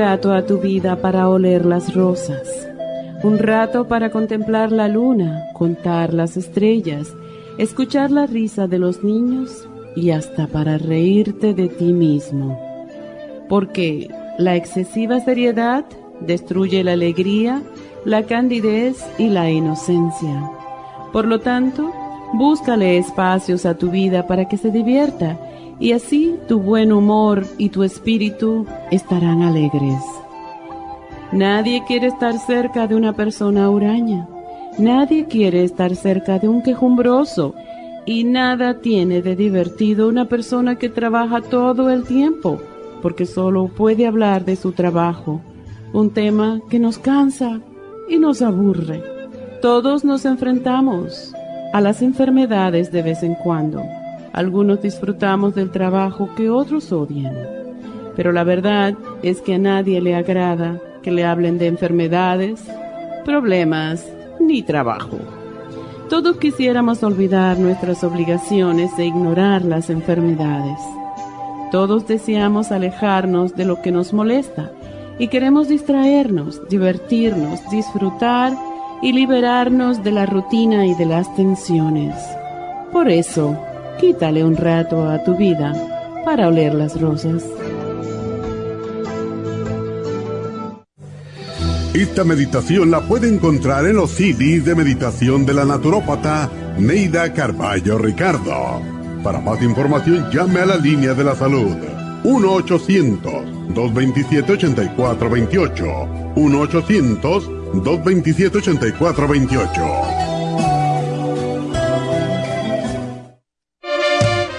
Rato a tu vida para oler las rosas, un rato para contemplar la luna, contar las estrellas, escuchar la risa de los niños y hasta para reírte de ti mismo porque la excesiva seriedad destruye la alegría, la candidez y la inocencia. Por lo tanto, búscale espacios a tu vida para que se divierta y así tu buen humor y tu espíritu estarán alegres. Nadie quiere estar cerca de una persona huraña. Nadie quiere estar cerca de un quejumbroso. Y nada tiene de divertido una persona que trabaja todo el tiempo porque solo puede hablar de su trabajo, un tema que nos cansa y nos aburre. Todos nos enfrentamos a las enfermedades de vez en cuando. Algunos disfrutamos del trabajo que otros odian. Pero la verdad es que a nadie le agrada que le hablen de enfermedades, problemas ni trabajo. Todos quisiéramos olvidar nuestras obligaciones e ignorar las enfermedades. Todos deseamos alejarnos de lo que nos molesta y queremos distraernos, divertirnos, disfrutar y liberarnos de la rutina y de las tensiones. Por eso, quítale un rato a tu vida para oler las rosas. Esta meditación la puede encontrar en los CDs de meditación de la naturópata Neida Carballo Ricardo. Para más información llame a la línea de la salud 1-800-227-8428. 1-800-227-8428.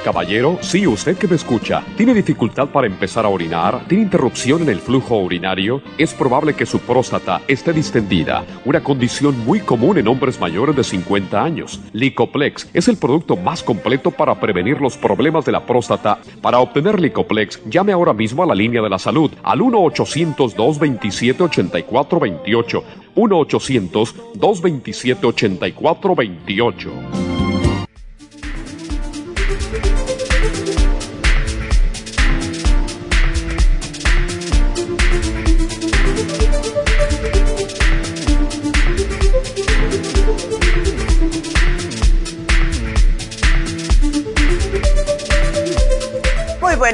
Caballero, sí, usted que me escucha, ¿tiene dificultad para empezar a orinar? ¿Tiene interrupción en el flujo urinario? Es probable que su próstata esté distendida, una condición muy común en hombres mayores de 50 años. Licoplex es el producto más completo para prevenir los problemas de la próstata. Para obtener Licoplex, llame ahora mismo a la línea de la salud al 1-800-227-8428. 1-800-227-8428.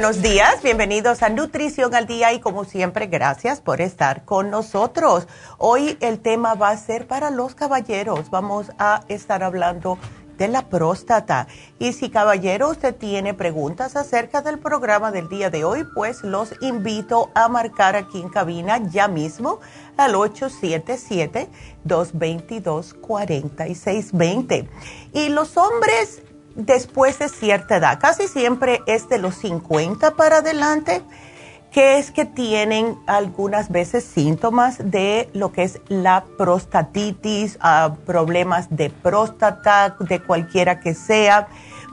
Buenos días, bienvenidos a Nutrición al Día y como siempre, gracias por estar con nosotros. Hoy el tema va a ser para los caballeros, vamos a estar hablando de la próstata. Y si caballero usted tiene preguntas acerca del programa del día de hoy, pues los invito a marcar aquí en cabina ya mismo al 877-222-4620. Y los hombres después de cierta edad, casi siempre es de los 50 para adelante, que es que tienen algunas veces síntomas de lo que es la prostatitis, ah, problemas de próstata, de cualquiera que sea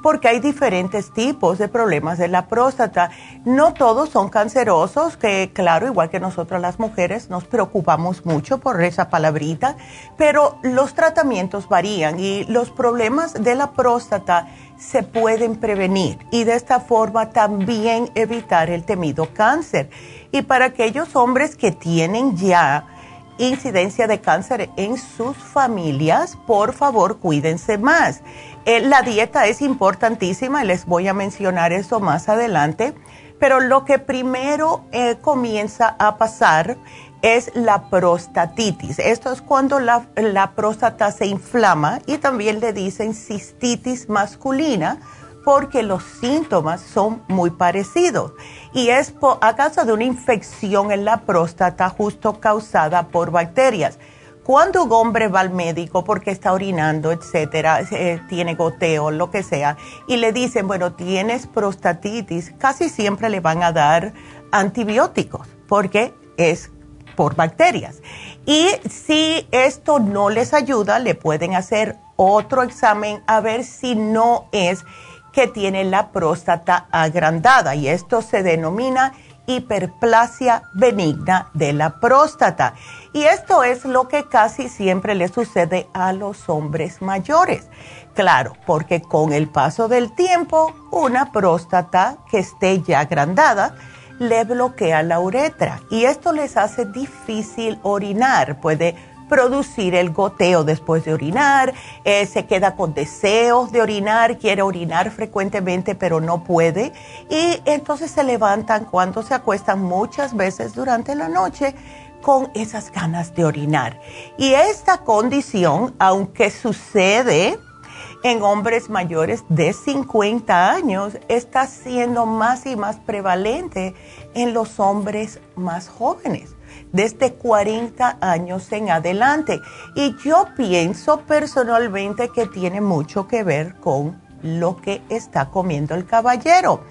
porque hay diferentes tipos de problemas de la próstata. No todos son cancerosos, que claro, igual que nosotros las mujeres nos preocupamos mucho por esa palabrita, pero los tratamientos varían y los problemas de la próstata se pueden prevenir y de esta forma también evitar el temido cáncer. Y para aquellos hombres que tienen ya incidencia de cáncer en sus familias, por favor cuídense más. Eh, la dieta es importantísima y les voy a mencionar eso más adelante, pero lo que primero eh, comienza a pasar es la prostatitis. Esto es cuando la, la próstata se inflama y también le dicen cistitis masculina porque los síntomas son muy parecidos y es a causa de una infección en la próstata justo causada por bacterias. cuando un hombre va al médico porque está orinando, etcétera, eh, tiene goteo, lo que sea, y le dicen, bueno, tienes prostatitis, casi siempre le van a dar antibióticos porque es por bacterias. Y si esto no les ayuda, le pueden hacer otro examen a ver si no es que tiene la próstata agrandada y esto se denomina hiperplasia benigna de la próstata. Y esto es lo que casi siempre le sucede a los hombres mayores. Claro, porque con el paso del tiempo, una próstata que esté ya agrandada le bloquea la uretra y esto les hace difícil orinar. Puede producir el goteo después de orinar, eh, se queda con deseos de orinar, quiere orinar frecuentemente pero no puede y entonces se levantan cuando se acuestan muchas veces durante la noche con esas ganas de orinar. Y esta condición, aunque sucede en hombres mayores de 50 años, está siendo más y más prevalente en los hombres más jóvenes desde 40 años en adelante. Y yo pienso personalmente que tiene mucho que ver con lo que está comiendo el caballero.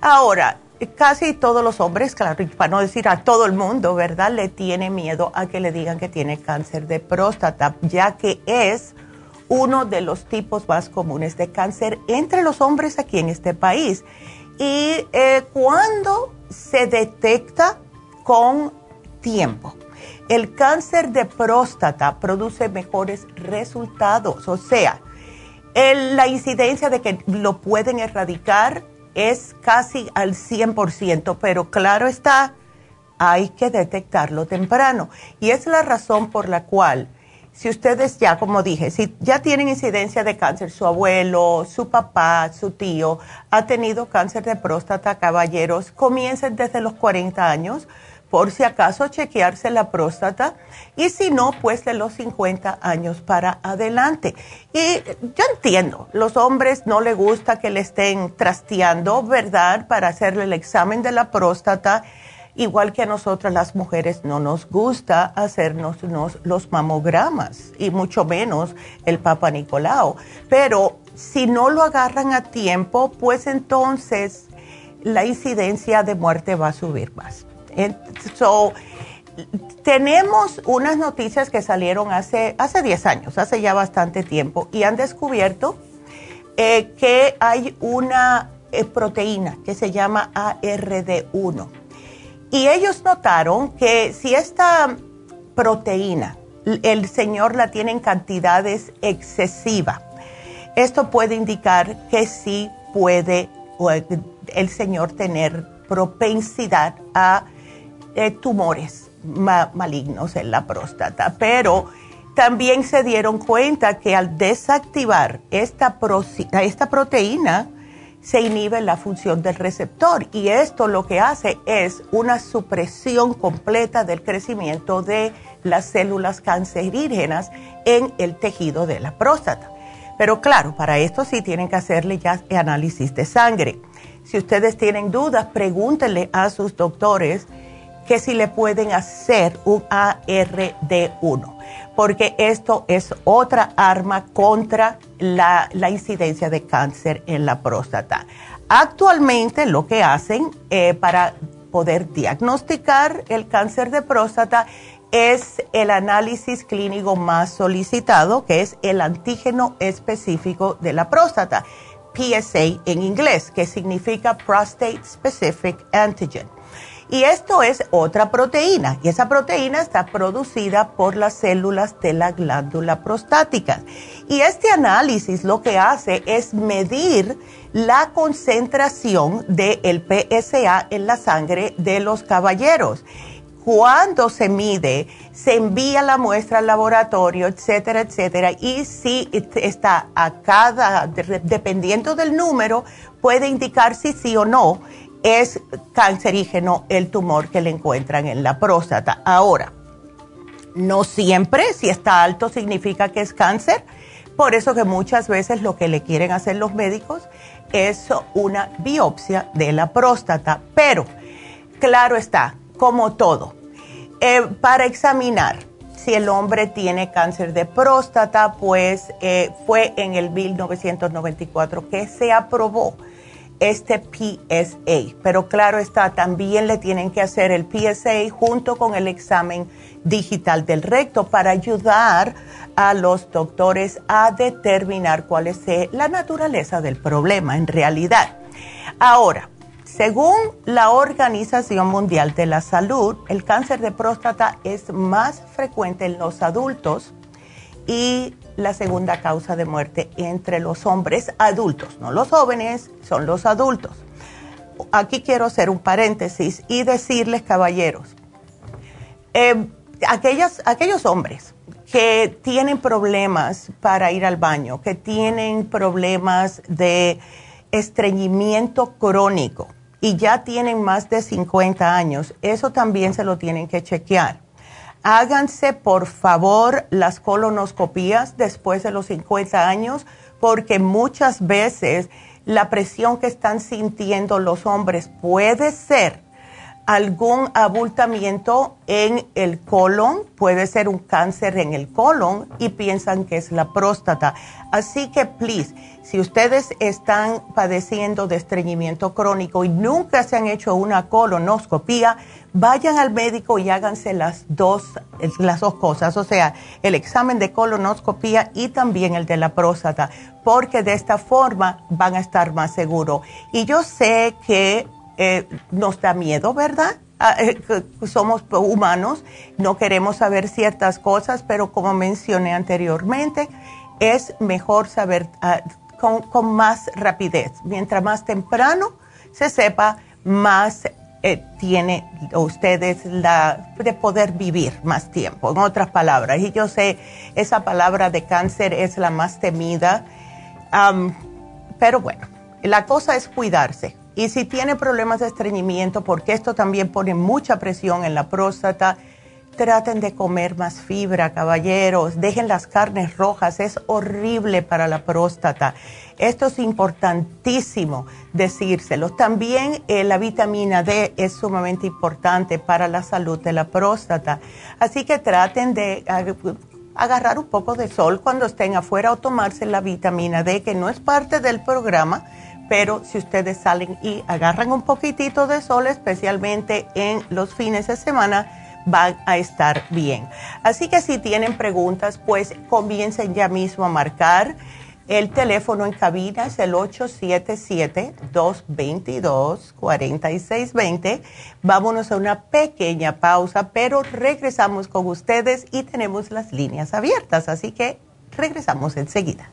Ahora, casi todos los hombres, claro, para no decir a todo el mundo, ¿verdad? Le tiene miedo a que le digan que tiene cáncer de próstata, ya que es uno de los tipos más comunes de cáncer entre los hombres aquí en este país. Y eh, cuando se detecta con tiempo. El cáncer de próstata produce mejores resultados, o sea, la incidencia de que lo pueden erradicar es casi al 100%, pero claro está, hay que detectarlo temprano. Y es la razón por la cual, si ustedes ya, como dije, si ya tienen incidencia de cáncer, su abuelo, su papá, su tío ha tenido cáncer de próstata, caballeros, comiencen desde los 40 años por si acaso chequearse la próstata y si no, pues de los 50 años para adelante. Y yo entiendo, los hombres no les gusta que le estén trasteando, ¿verdad? Para hacerle el examen de la próstata, igual que a nosotras las mujeres no nos gusta hacernos los mamogramas y mucho menos el Papa Nicolau. Pero si no lo agarran a tiempo, pues entonces la incidencia de muerte va a subir más. So, tenemos unas noticias que salieron hace, hace 10 años, hace ya bastante tiempo, y han descubierto eh, que hay una eh, proteína que se llama ARD1. Y ellos notaron que si esta proteína el señor la tiene en cantidades excesivas, esto puede indicar que sí puede el señor tener propensidad a eh, tumores malignos en la próstata, pero también se dieron cuenta que al desactivar esta, esta proteína, se inhibe la función del receptor y esto lo que hace es una supresión completa del crecimiento de las células cancerígenas en el tejido de la próstata. Pero claro, para esto sí tienen que hacerle ya análisis de sangre. Si ustedes tienen dudas, pregúntenle a sus doctores que si le pueden hacer un ARD1, porque esto es otra arma contra la, incidencia de cáncer en la próstata. Actualmente lo que hacen eh, para poder diagnosticar el cáncer de próstata es el análisis clínico más solicitado, que es el antígeno específico de la próstata, PSA en inglés, que significa Prostate Specific Antigen. Y esto es otra proteína y esa proteína está producida por las células de la glándula prostática. Y este análisis lo que hace es medir la concentración del PSA en la sangre de los caballeros. Cuando se mide, se envía la muestra al laboratorio, etcétera, etcétera. Y si está a cada, dependiendo del número, puede indicar si sí o no es cancerígeno el tumor que le encuentran en la próstata. Ahora, no siempre si está alto significa que es cáncer, por eso que muchas veces lo que le quieren hacer los médicos es una biopsia de la próstata, pero claro está, como todo, eh, para examinar Si el hombre tiene cáncer de próstata, pues eh, fue en el 1994 que se aprobó este PSA. Pero claro está, también le tienen que hacer el PSA junto con el examen digital del recto para ayudar a los doctores a determinar cuál es eh, la naturaleza del problema en realidad. Ahora, según la Organización Mundial de la Salud, el cáncer de próstata es más frecuente en los adultos y la segunda causa de muerte entre los hombres adultos, no los jóvenes, son los adultos. Aquí quiero hacer un paréntesis y decirles, caballeros, eh, aquellos hombres que tienen problemas para ir al baño, que tienen problemas de estreñimiento crónico, y ya tienen más de 50 años, eso también se lo tienen que chequear. Háganse, por favor, las colonoscopías después de los 50 años, porque muchas veces la presión que están sintiendo los hombres puede ser algún abultamiento en el colon, puede ser un cáncer en el colon y piensan que es la próstata. Así que, please, si ustedes están padeciendo de estreñimiento crónico y nunca se han hecho una colonoscopía, vayan al médico y háganse las dos, las dos cosas, o sea, el examen de colonoscopía y también el de la próstata, porque de esta forma van a estar más seguros. Y yo sé que eh, nos da miedo, ¿verdad? Ah, eh, somos humanos, no queremos saber ciertas cosas, pero como mencioné anteriormente, es mejor saber ah, con, más rapidez. Mientras más temprano se sepa, más eh, tiene ustedes de poder vivir más tiempo, en otras palabras. Y yo sé, esa palabra de cáncer es la más temida, pero bueno, la cosa es cuidarse y si tiene problemas de estreñimiento, porque esto también pone mucha presión en la próstata, traten de comer más fibra, caballeros, dejen las carnes rojas, es horrible para la próstata. Esto es importantísimo decírselo. También eh, la vitamina D es sumamente importante para la salud de la próstata. Así que traten de agarrar un poco de sol cuando estén afuera o tomarse la vitamina D, que no es parte del programa pero si ustedes salen y agarran un poquitito de sol, especialmente en los fines de semana, van a estar bien. Así que si tienen preguntas, pues comiencen ya mismo a marcar. El teléfono en cabina es el 877-222-4620. Vámonos a una pequeña pausa, pero regresamos con ustedes y tenemos las líneas abiertas, así que regresamos enseguida.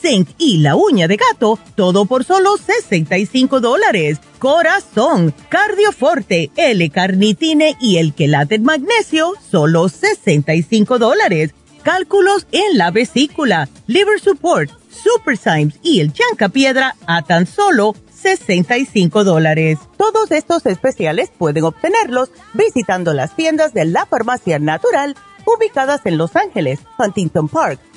zinc y la uña de gato, todo por solo 65 dólares. Corazón, cardioforte, L-carnitine y el quelate magnesio, solo 65 dólares. Cálculos en la vesícula, liver support, super Symes y el chanca piedra a tan solo 65 dólares. Todos estos especiales pueden obtenerlos visitando las tiendas de la farmacia natural ubicadas en Los Ángeles, Huntington Park,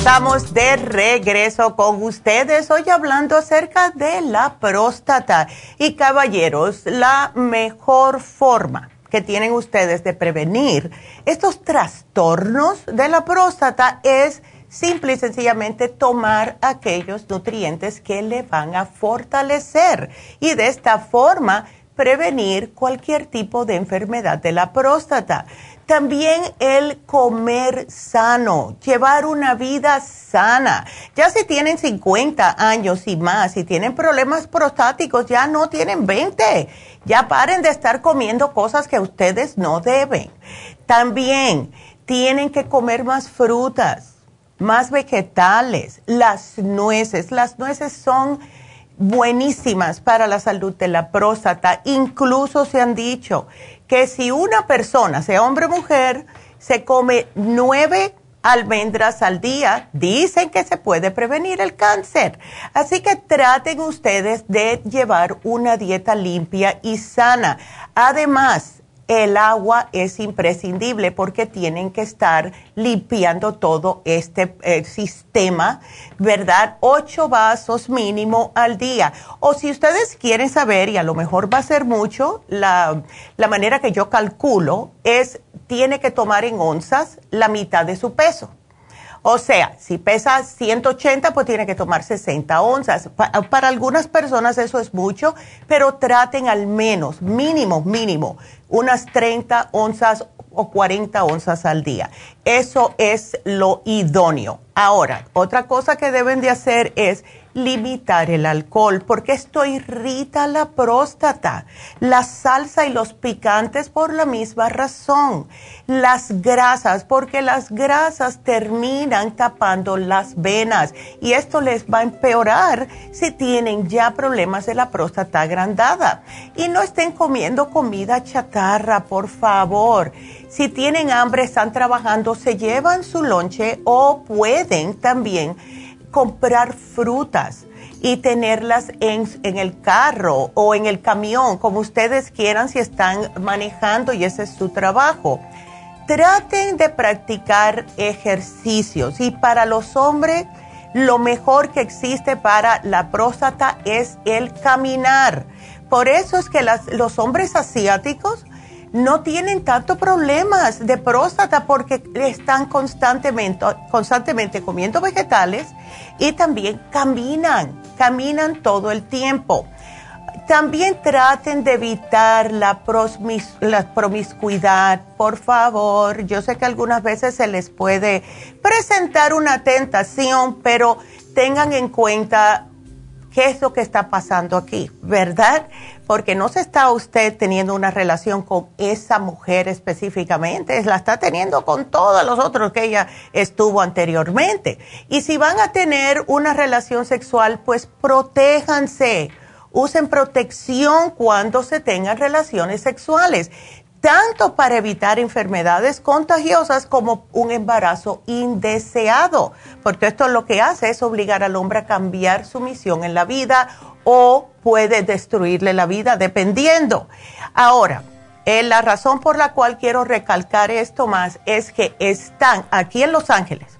Estamos de regreso con ustedes hoy hablando acerca de la próstata. Y caballeros, la mejor forma que tienen ustedes de prevenir estos trastornos de la próstata es simple y sencillamente tomar aquellos nutrientes que le van a fortalecer y de esta forma prevenir cualquier tipo de enfermedad de la próstata. También el comer sano, llevar una vida sana. Ya si tienen 50 años y más, si tienen problemas prostáticos, ya no tienen 20. Ya paren de estar comiendo cosas que ustedes no deben. También tienen que comer más frutas, más vegetales, las nueces. Las nueces son buenísimas para la salud de la próstata. Incluso se han dicho que si una persona, sea hombre o mujer, se come nueve almendras al día, dicen que se puede prevenir el cáncer. Así que traten ustedes de llevar una dieta limpia y sana. Además, el agua es imprescindible porque tienen que estar limpiando todo este eh, sistema, ¿verdad? Ocho vasos mínimo al día. O si ustedes quieren saber, y a lo mejor va a ser mucho, la, la manera que yo calculo es, tiene que tomar en onzas la mitad de su peso. O sea, si pesa 180, pues tiene que tomar 60 onzas. para algunas personas eso es mucho, pero traten al menos, mínimo, mínimo, unas 30 onzas o 40 onzas al día. Eso es lo idóneo. Ahora, otra cosa que deben de hacer es limitar el alcohol, porque esto irrita la próstata, la salsa y los picantes por la misma razón, las grasas, porque las grasas terminan tapando las venas y esto les va a empeorar si tienen ya problemas de la próstata agrandada. Y no estén comiendo comida chatarra, por favor. Si tienen hambre, están trabajando, se llevan su lonche o pueden también comprar frutas y tenerlas en, en, el carro o en el camión, como ustedes quieran si están manejando y ese es su trabajo. Traten de practicar ejercicios y para los hombres lo mejor que existe para la próstata es el caminar. Por eso es que los hombres asiáticos no tienen tantos problemas de próstata porque están constantemente, constantemente comiendo vegetales y también caminan, caminan todo el tiempo. También traten de evitar la, la promiscuidad, por favor. Yo sé que algunas veces se les puede presentar una tentación, pero tengan en cuenta qué es lo que está pasando aquí, ¿verdad? Porque no se está usted teniendo una relación con esa mujer específicamente, la está teniendo con todos los otros que ella estuvo anteriormente. Y si van a tener una relación sexual, pues protéjanse, usen protección cuando se tengan relaciones sexuales tanto para evitar enfermedades contagiosas como un embarazo indeseado, porque esto lo que hace es obligar al hombre a cambiar su misión en la vida o puede destruirle la vida dependiendo. Ahora, eh, la razón por la cual quiero recalcar esto más es que están aquí en Los Ángeles.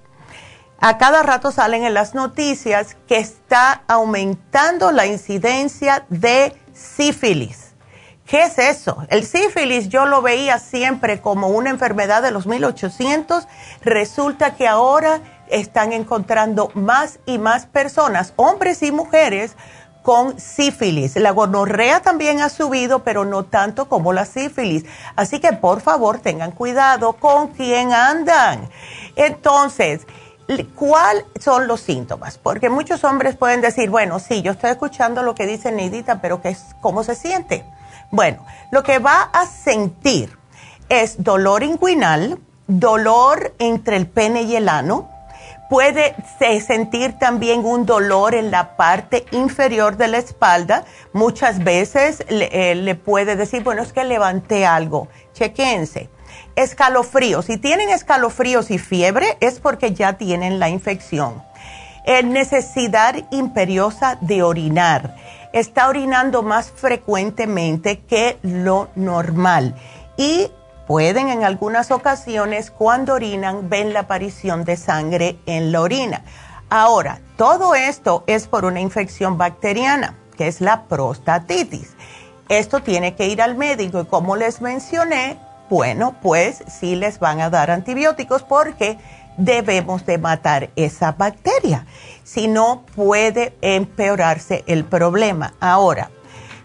A cada rato salen en las noticias que está aumentando la incidencia de sífilis ¿Qué es eso? El sífilis yo lo veía siempre como una enfermedad de los 1800. Resulta que ahora están encontrando más y más personas, hombres y mujeres, con sífilis. La gonorrea también ha subido, pero no tanto como la sífilis. Así que por favor tengan cuidado con quién andan. Entonces, ¿cuáles son los síntomas? Porque muchos hombres pueden decir, bueno, sí, yo estoy escuchando lo que dice Neidita, pero ¿qué ¿cómo se siente? Bueno, lo que va a sentir es dolor inguinal, dolor entre el pene y el ano, puede sentir también un dolor en la parte inferior de la espalda. Muchas veces le, eh, puede decir, bueno, es que levanté algo. Chequense. Escalofríos. Si tienen escalofríos y fiebre es porque ya tienen la infección. necesidad imperiosa de orinar. Está orinando más frecuentemente que lo normal. Y pueden en algunas ocasiones cuando orinan ven la aparición de sangre en la orina. Ahora, todo esto es por una infección bacteriana, que es la prostatitis. Esto tiene que ir al médico y como les mencioné, bueno, pues sí les van a dar antibióticos porque debemos de matar esa bacteria. Si no, puede empeorarse el problema. Ahora,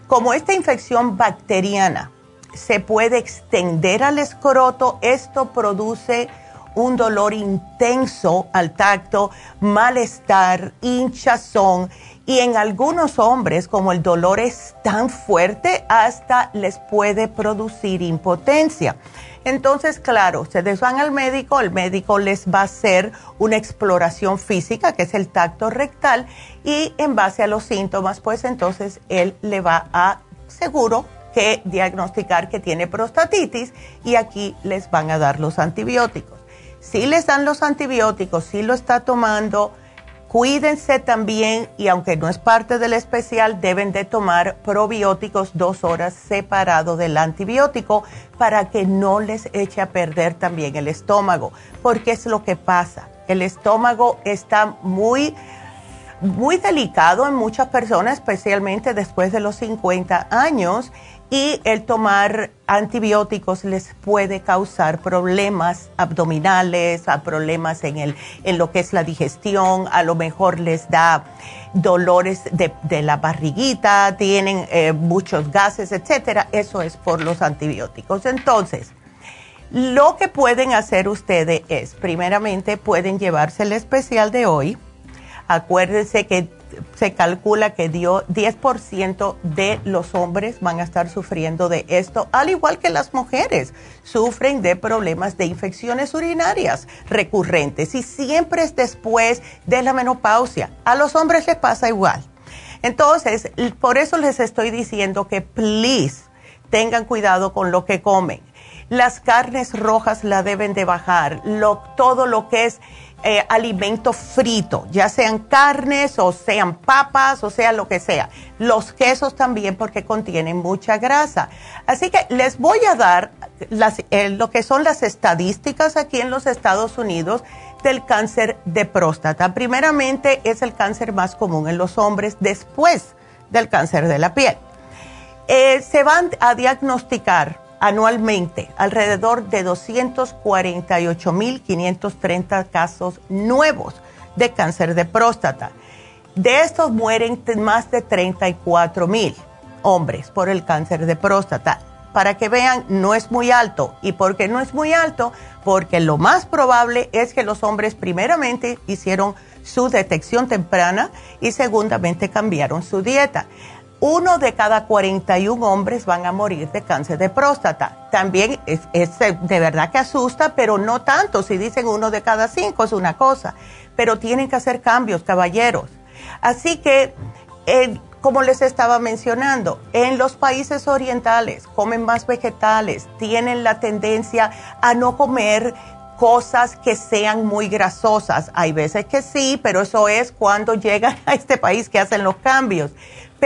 como esta infección bacteriana se puede extender al escroto. Esto produce un dolor intenso al tacto, malestar, hinchazón y en algunos hombres como el dolor es tan fuerte hasta les puede producir impotencia. Entonces, claro, ustedes van al médico, el médico les va a hacer una exploración física, que es el tacto rectal, y en base a los síntomas, pues entonces él le va a seguro que diagnosticar que tiene prostatitis y aquí les van a dar los antibióticos. Si les dan los antibióticos, si lo está tomando, cuídense también y aunque no es parte del especial, deben de tomar probióticos dos horas separado del antibiótico para que no les eche a perder también el estómago, porque es lo que pasa. El estómago está muy muy delicado en muchas personas, especialmente después de los 50 años, y el tomar antibióticos les puede causar problemas abdominales, problemas en, el, en lo que es la digestión, a lo mejor les da dolores de, la barriguita, tienen eh, muchos gases, etcétera. Eso es por los antibióticos. Entonces, lo que pueden hacer ustedes es, primeramente, pueden llevarse el especial de hoy. Acuérdense que se calcula que dio 10% de los hombres van a estar sufriendo de esto, al igual que las mujeres sufren de problemas de infecciones urinarias recurrentes y siempre es después de la menopausia. A los hombres les pasa igual. Entonces, por eso les estoy diciendo que please tengan cuidado con lo que comen. Las carnes rojas la deben de bajar, todo lo que es eh, alimento frito, ya sean carnes o sean papas o sea lo que sea. Los quesos también porque contienen mucha grasa. Así que les voy a dar eh, lo que son las estadísticas aquí en los Estados Unidos del cáncer de próstata. Primeramente es el cáncer más común en los hombres después del cáncer de la piel. Eh, se van a diagnosticar anualmente alrededor de 248.530 casos nuevos de cáncer de próstata. De estos mueren más de 34.000 hombres por el cáncer de próstata. Para que vean, no es muy alto. ¿Y por qué no es muy alto? Porque lo más probable es que los hombres primeramente hicieron su detección temprana y segundamente cambiaron su dieta uno de cada 41 hombres van a morir de cáncer de próstata. También es, de verdad que asusta, pero no tanto. Si dicen uno de cada cinco es una cosa. Pero tienen que hacer cambios, caballeros. Así que, como les estaba mencionando, en los países orientales comen más vegetales, tienen la tendencia a no comer cosas que sean muy grasosas. Hay veces que sí, pero eso es cuando llegan a este país que hacen los cambios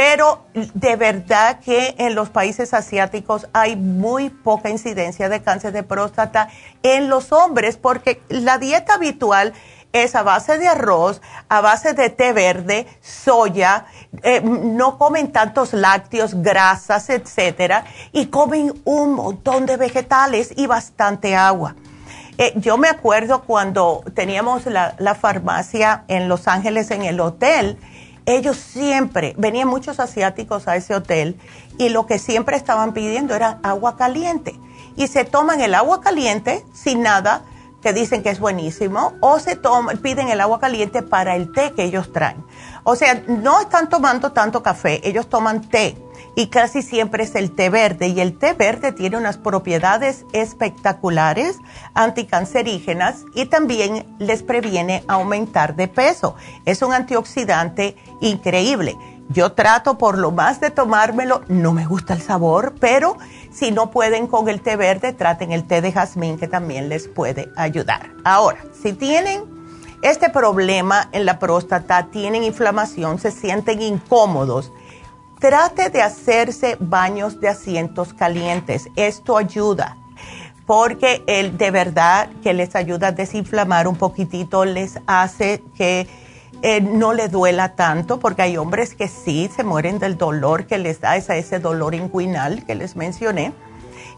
pero de verdad que en los países asiáticos hay muy poca incidencia de cáncer de próstata en los hombres porque la dieta habitual es a base de arroz, a base de té verde, soya, eh, no comen tantos lácteos, grasas, etcétera, y comen un montón de vegetales y bastante agua. Eh, yo me acuerdo cuando teníamos la, la farmacia en Los Ángeles en el hotel, ellos siempre, venían muchos asiáticos a ese hotel y lo que siempre estaban pidiendo era agua caliente. Y se toman el agua caliente sin nada, que dicen que es buenísimo, o se toman, piden el agua caliente para el té que ellos traen. O sea, no están tomando tanto café, ellos toman té y casi siempre es el té verde y el té verde tiene unas propiedades espectaculares anticancerígenas y también les previene aumentar de peso. Es un antioxidante increíble. Yo trato por lo más de tomármelo, no me gusta el sabor, pero si no pueden con el té verde, traten el té de jazmín que también les puede ayudar. Ahora, si tienen este problema en la próstata, tienen inflamación, se sienten incómodos, trate de hacerse baños de asientos calientes. Esto ayuda porque el, de verdad que les ayuda a desinflamar un poquitito, les hace que eh, no le duela tanto, porque hay hombres que sí se mueren del dolor que les da ese, ese dolor inguinal que les mencioné.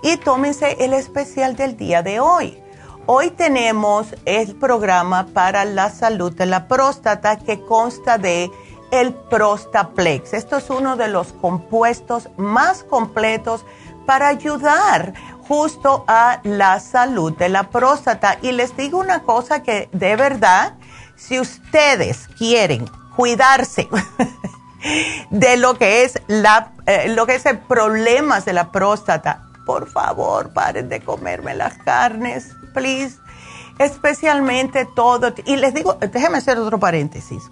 Y tómense el especial del día de hoy. Hoy tenemos el programa para la salud de la próstata que consta de el Prostaplex. Esto es uno de los compuestos más completos para ayudar justo a la salud de la próstata. Y les digo una cosa que de verdad si ustedes quieren cuidarse de lo que es la, eh, lo que es el problemas de la próstata, por favor, paren de comerme las carnes, please. Especialmente todo. Y les digo, déjenme hacer otro paréntesis.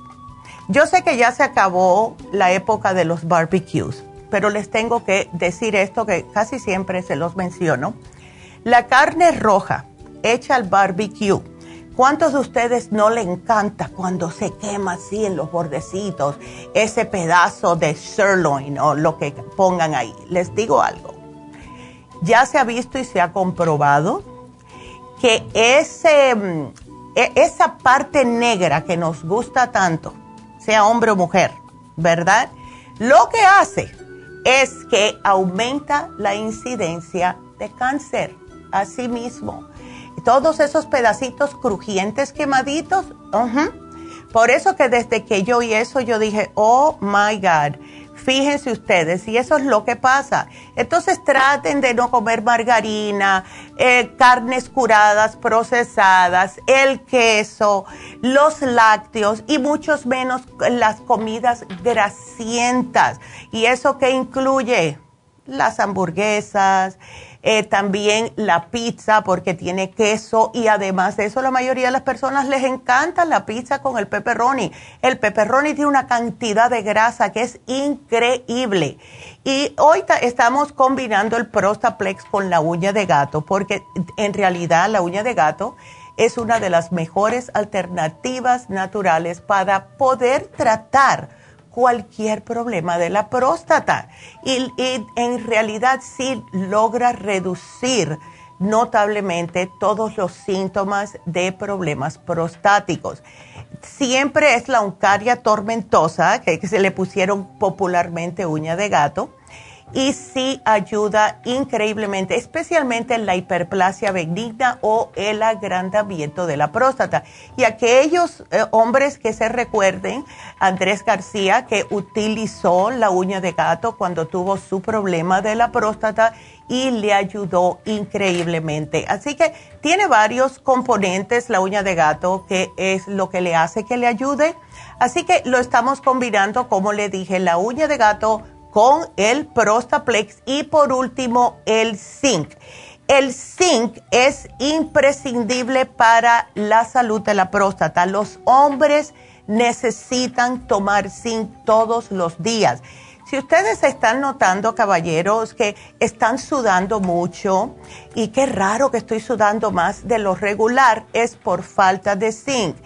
Yo sé que ya se acabó la época de los barbecues, pero les tengo que decir esto que casi siempre se los menciono. La carne roja hecha al barbecue ¿Cuántos de ustedes no le encanta cuando se quema así en los bordecitos ese pedazo de sirloin o lo que pongan ahí? Les digo algo. Ya se ha visto y se ha comprobado que ese, mm, e, esa parte negra que nos gusta tanto, sea hombre o mujer, ¿verdad? Lo que hace es que aumenta la incidencia de cáncer. Así mismo todos esos pedacitos crujientes quemaditos. Por eso que desde que yo oí eso, yo dije, oh my God, fíjense ustedes, y eso es lo que pasa. Entonces traten de no comer margarina, eh, carnes curadas, procesadas, el queso, los lácteos y muchos menos las comidas grasientas. ¿Y eso que incluye? Las hamburguesas, eh, también la pizza porque tiene queso y además de eso la mayoría de las personas les encanta la pizza con el pepperoni. El pepperoni tiene una cantidad de grasa que es increíble. Y hoy estamos combinando el Prostaplex con la uña de gato porque en realidad la uña de gato es una de las mejores alternativas naturales para poder tratar cualquier problema de la próstata y, en realidad sí logra reducir notablemente todos los síntomas de problemas prostáticos. Siempre es la uncaria tormentosa, que se le pusieron popularmente uña de gato, y sí ayuda increíblemente, especialmente en la hiperplasia benigna o el agrandamiento de la próstata. Y aquellos eh, hombres que se recuerden, Andrés García, que utilizó la uña de gato cuando tuvo su problema de la próstata y le ayudó increíblemente. Así que tiene varios componentes la uña de gato que es lo que le hace que le ayude. Así que lo estamos combinando, como le dije, la uña de gato con el Prostaplex y por último el zinc. El zinc es imprescindible para la salud de la próstata. Los hombres necesitan tomar zinc todos los días. Si ustedes están notando, caballeros, que están sudando mucho y qué raro que estoy sudando más de lo regular, es por falta de zinc.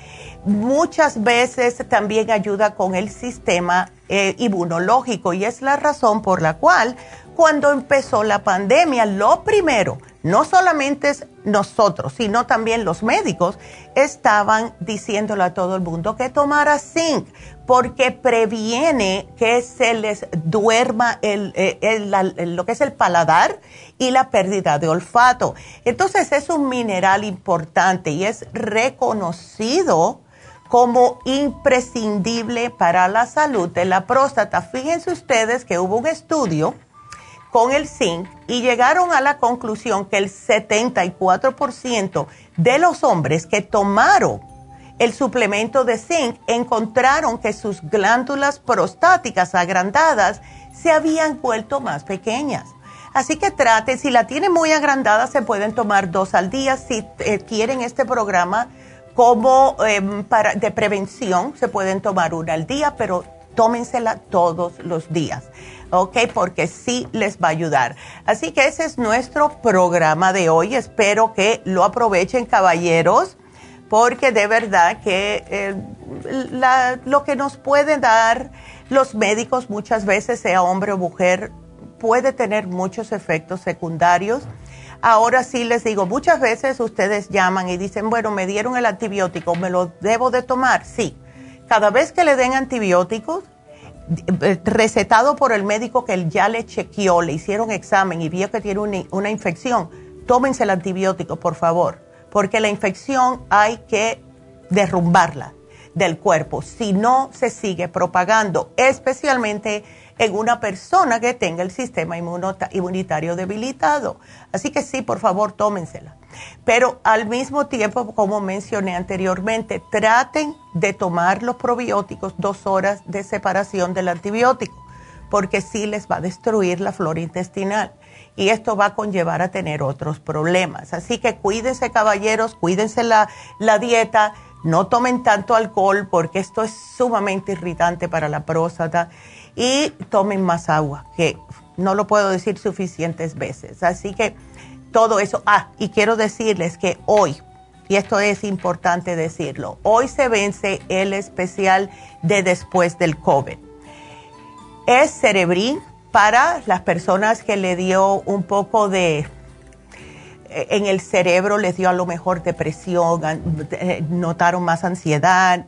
Muchas veces también ayuda con el sistema eh, inmunológico y es la razón por la cual cuando empezó la pandemia, lo primero, no solamente es nosotros, sino también los médicos, estaban diciéndole a todo el mundo que tomara zinc, porque previene que se les duerma el, lo que es el paladar y la pérdida de olfato. Entonces es un mineral importante y es reconocido como imprescindible para la salud de la próstata. Fíjense ustedes que hubo un estudio con el zinc y llegaron a la conclusión que el 74% de los hombres que tomaron el suplemento de zinc encontraron que sus glándulas prostáticas agrandadas se habían vuelto más pequeñas. Así que trate, si la tienen muy agrandada, se pueden tomar dos al día. Si eh, quieren este programa como em, para, de prevención, se pueden tomar una al día, pero tómensela todos los días. ¿ok? Porque sí les va a ayudar. Así que ese es nuestro programa de hoy. Espero que lo aprovechen, caballeros, porque de verdad que eh, lo que nos pueden dar los médicos muchas veces, sea hombre o mujer, puede tener muchos efectos secundarios. Ahora sí les digo, muchas veces ustedes llaman y dicen, bueno, me dieron el antibiótico, ¿me lo debo de tomar? Sí. Cada vez que le den antibióticos, eh, recetado por el médico que ya le chequeó, le hicieron examen y vio que tiene una, infección, tómense el antibiótico, por favor, porque la infección hay que derrumbarla del cuerpo, si no se sigue propagando, especialmente en una persona que tenga el sistema inmunitario debilitado. Así que sí, por favor, tómensela. Pero al mismo tiempo, como mencioné anteriormente, traten de tomar los probióticos dos horas de separación del antibiótico, porque sí les va a destruir la flora intestinal y esto va a conllevar a tener otros problemas. Así que cuídense caballeros, cuídense la, la dieta, no tomen tanto alcohol porque esto es sumamente irritante para la próstata y tomen más agua, que no lo puedo decir suficientes veces. Así que todo eso. Ah, y quiero decirles que hoy, y esto es importante decirlo, hoy se vence el especial de después del COVID. Es Cerebrin para las personas que le dio un poco de eh, en el cerebro les dio a lo mejor depresión, eh, notaron más ansiedad,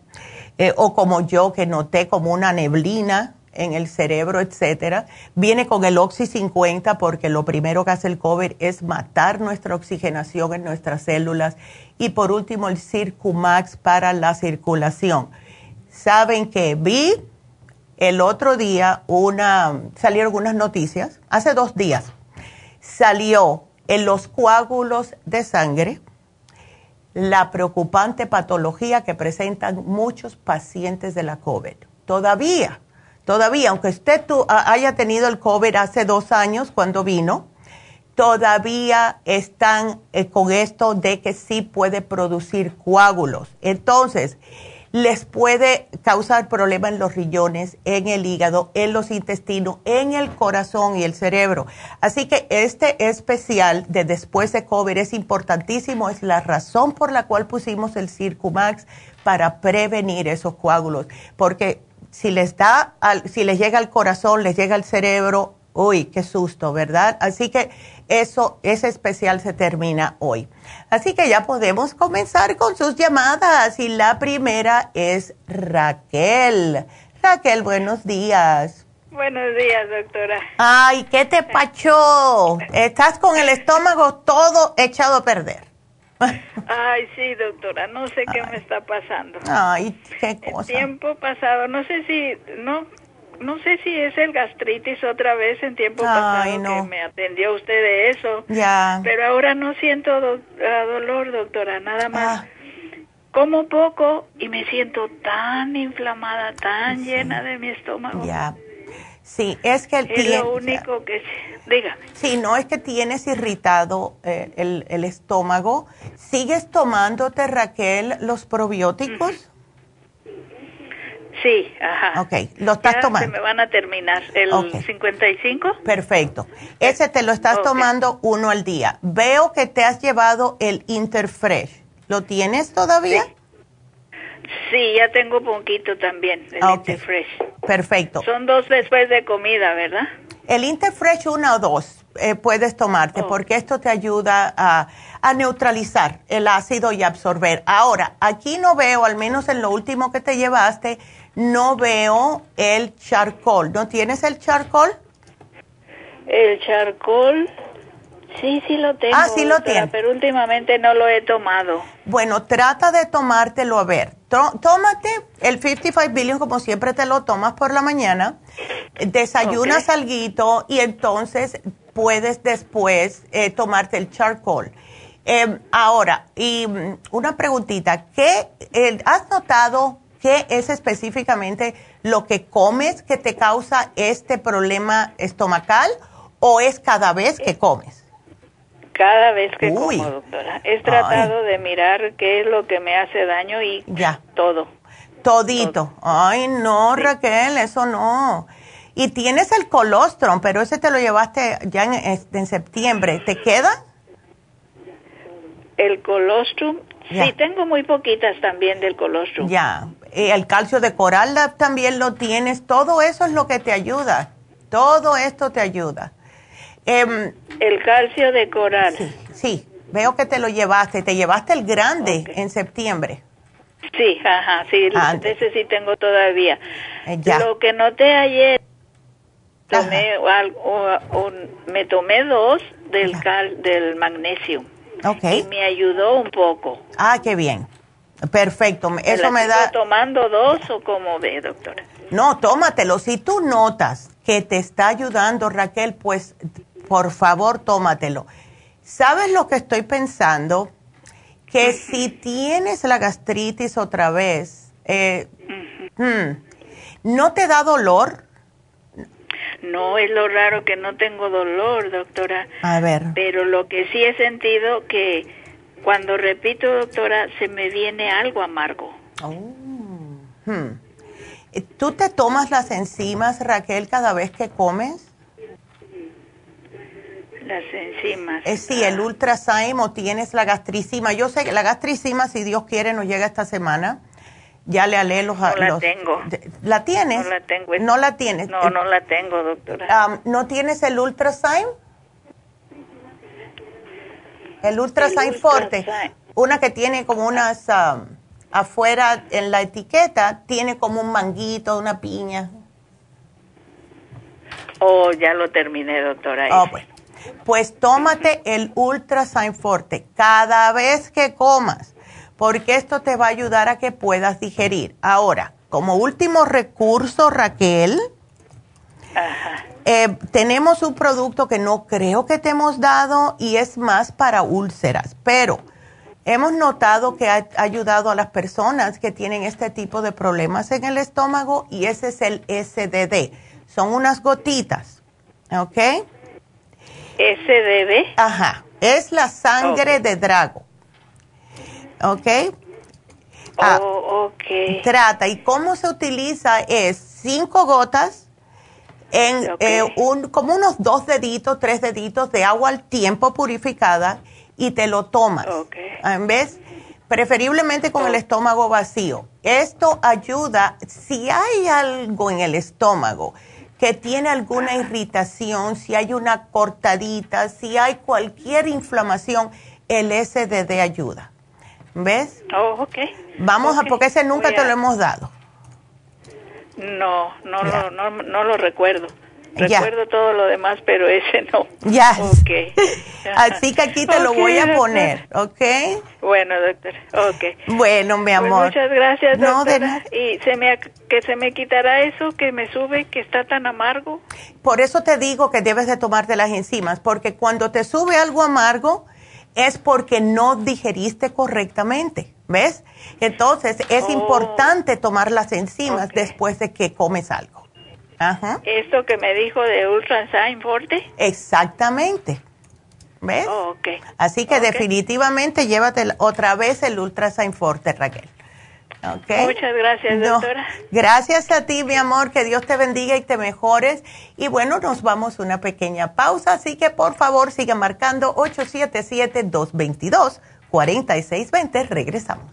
eh, o como yo que noté como una neblina en el cerebro, etcétera. Viene con el Oxy 50 porque lo primero que hace el COVID es matar nuestra oxigenación en nuestras células. Y por último, el Circumax para la circulación. Saben que vi el otro día una, salieron unas noticias, hace dos días, salió en los coágulos de sangre la preocupante patología que presentan muchos pacientes de la COVID. Todavía Todavía, aunque usted haya tenido el COVID hace dos años cuando vino, todavía están eh, con esto de que sí puede producir coágulos. Entonces, les puede causar problemas en los riñones, en el hígado, en los intestinos, en el corazón y el cerebro. Así que este especial de después de COVID es importantísimo, es la razón por la cual pusimos el Circumax para prevenir esos coágulos, porque si les da, si les llega al corazón, les llega al cerebro, uy, qué susto, ¿verdad? Así que eso, ese especial se termina hoy. Así que ya podemos comenzar con sus llamadas y la primera es Raquel. Raquel, buenos días. Buenos días, doctora. Ay, ¿qué te pachó? Estás con el estómago todo echado a perder. Ay, sí, doctora, no sé qué me está pasando. Ay, qué cosa. El tiempo pasado, no sé si, no, no sé si es el gastritis otra vez en tiempo pasado que me atendió usted de eso. Ya. Pero ahora no siento dolor, doctora, nada más. Ah. Como poco y me siento tan inflamada, tan llena de mi estómago. Ya. Sí, es que... Es lo único que... Dígame. Sí, no es que tienes irritado eh, el, estómago. ¿Sigues tomándote, Raquel, los probióticos? Sí, ajá. Ok, lo estás tomando. Se me van a terminar el 55. Perfecto. Ese te lo estás tomando uno al día. Veo que te has llevado el Interfresh. ¿Lo tienes todavía? Sí. Sí, ya tengo poquito también, el Interfresh. Perfecto. Son dos después de comida, ¿verdad? El Interfresh 1 o 2. eh, puedes tomarte, Oh. porque esto te ayuda a, a neutralizar el ácido y absorber. Ahora, aquí no veo, al menos en lo último que te llevaste, no veo el charcoal. ¿No tienes el charcoal? El charcoal, sí, sí lo tengo. Ah, sí lo doctora, tiene. Pero últimamente no lo he tomado. Bueno, trata de tomártelo a ver. Tó- Tómate el 55 billion como siempre te lo tomas por la mañana. Desayunas Ok. alguito y entonces puedes después eh, tomarte el charcoal. Eh, ahora, y mm, una preguntita, ¿qué eh, has notado qué es específicamente lo que comes que te causa este problema estomacal o es cada vez que comes? Cada vez que Uy. como, doctora. He tratado de mirar qué es lo que me hace daño y Ya. todo. Todito. Ay, no, Raquel, eso no. Y tienes el colostrum, pero ese te lo llevaste ya en, en septiembre. ¿Te queda? El colostrum, Ya. sí, tengo muy poquitas también del colostrum. Ya. Y el calcio de coral también lo tienes. Todo eso es lo que te ayuda. Todo esto te ayuda. Em, El calcio de coral. sí, sí, veo que te lo llevaste. Te llevaste el grande en septiembre. Sí, ajá, sí, Ah, de ese sí tengo todavía. Eh, ya. Lo que noté ayer, tomé algo, un- me tomé dos del cal, del magnesio Ok. y me ayudó un poco. Ah, qué bien. Perfecto. Eso ¿La me da... tomando dos o cómo ve, doctora? No, tómatelo. Si tú notas que te está ayudando, Raquel, pues por favor, tómatelo. ¿Sabes lo que estoy pensando? Que si tienes la gastritis otra vez, eh, hmm, ¿no te da dolor? No, es lo raro que no tengo dolor, doctora. A ver, Pero lo que sí he sentido que cuando repito, doctora, se me viene algo amargo. hmm. ¿tú te tomas las enzimas, Raquel, cada vez que comes? Las enzimas. Eh, sí, el ultrasigm o tienes la gastricima. Yo sé que la gastricima, si Dios quiere, nos llega esta semana. Ya le alé los... No la los- tengo. ¿La tienes? No la tengo. No la tienes. No, no la tengo, doctora. ¿No tienes el ultrasigm? El ultrasigm El forte. Ultrasign. Una que tiene como unas... am, afuera en la etiqueta, tiene como un manguito, una piña. Oh, ya lo terminé, doctora. Ah, ese. bueno. Pues tómate el Ultrasign Forte cada vez que comas, porque esto te va a ayudar a que puedas digerir. Ahora, como último recurso, Raquel, Ajá. eh, tenemos un producto que no creo que te hemos dado y es más para úlceras, pero hemos notado que ha ayudado a las personas que tienen este tipo de problemas en el estómago y ese es el SDD. Son unas gotitas, ¿ok? SDB. Ajá, es la sangre de drago. ¿Ok? Ah, Oh, ok. Trata, ¿y cómo se utiliza? Es cinco gotas en eh, un, como unos dos deditos, tres deditos de agua al tiempo purificada y te lo tomas. Ok. En vez, preferiblemente con el estómago vacío. Esto ayuda, si hay algo en el estómago que tiene alguna irritación, si hay una cortadita, si hay cualquier inflamación, el SDD ayuda. ¿Ves? Oh, ok. Vamos a, porque ese nunca voy te a- lo hemos dado. No, no, lo, no, no lo recuerdo. Ya. Recuerdo todo lo demás, pero ese no. Ya. Ok. Así que aquí te lo voy a doctora. poner, ¿ok? Bueno, doctor. Ok. Bueno, mi Pues amor. muchas gracias, No, de doctora. nada. Y se me, que se me quitará eso que me sube, que está tan amargo. Por eso te digo que debes de tomarte las enzimas, porque cuando te sube algo amargo es porque no digeriste correctamente, ¿ves? Entonces es Oh. importante tomar las enzimas después de que comes algo. Ajá, Esto que me dijo de Ultrasign Forte. exactamente. ¿Ves? Oh, ok. Así que definitivamente llévate otra vez el Ultrasign Forte, Raquel. ¿Ok? Muchas gracias, No, doctora. Gracias a ti, mi amor, que Dios te bendiga y te mejores. Y bueno, nos vamos a una pequeña pausa, así que por favor sigue marcando 877-222-4620. Regresamos.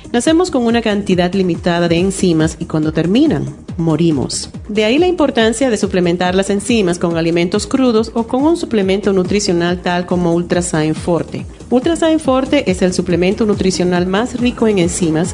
Nacemos con una cantidad limitada de enzimas y cuando terminan, morimos. De ahí la importancia de suplementar las enzimas con alimentos crudos o con un suplemento nutricional tal como Ultrasign Forte. Ultrasign Forte es el suplemento nutricional más rico en enzimas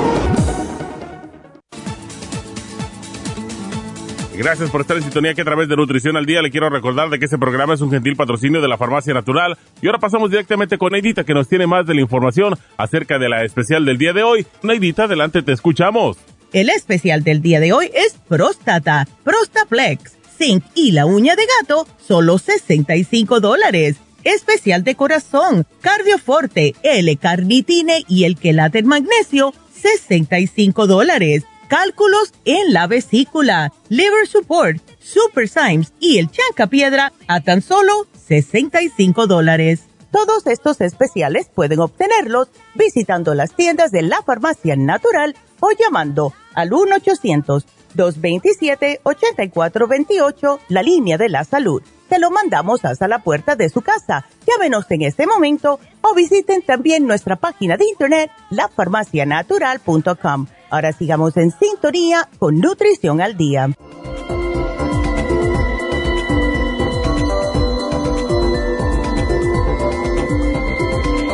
Gracias por estar en sintonía que a través de Nutrición al Día le quiero recordar de que este programa es un gentil patrocinio de la Farmacia Natural. Y ahora pasamos directamente con Neidita que nos tiene más de la información acerca de la especial del día de hoy. Neidita, adelante, te escuchamos. El especial del día de hoy es próstata, Prostaplex, zinc y la uña de gato, solo 65 dólares. Especial de corazón, cardioforte, L-carnitine y el quelate magnesio, 65 dólares. Cálculos en la vesícula, liver support, super Symes y el chanca piedra a tan solo 65 dólares. Todos estos especiales pueden obtenerlos visitando las tiendas de la farmacia natural o llamando al 1-800-227-8428, la línea de la salud. Te lo mandamos hasta la puerta de su casa. Llámenos en este momento o visiten también nuestra página de internet, lafarmacianatural.com. Ahora sigamos en sintonía con Nutrición al Día.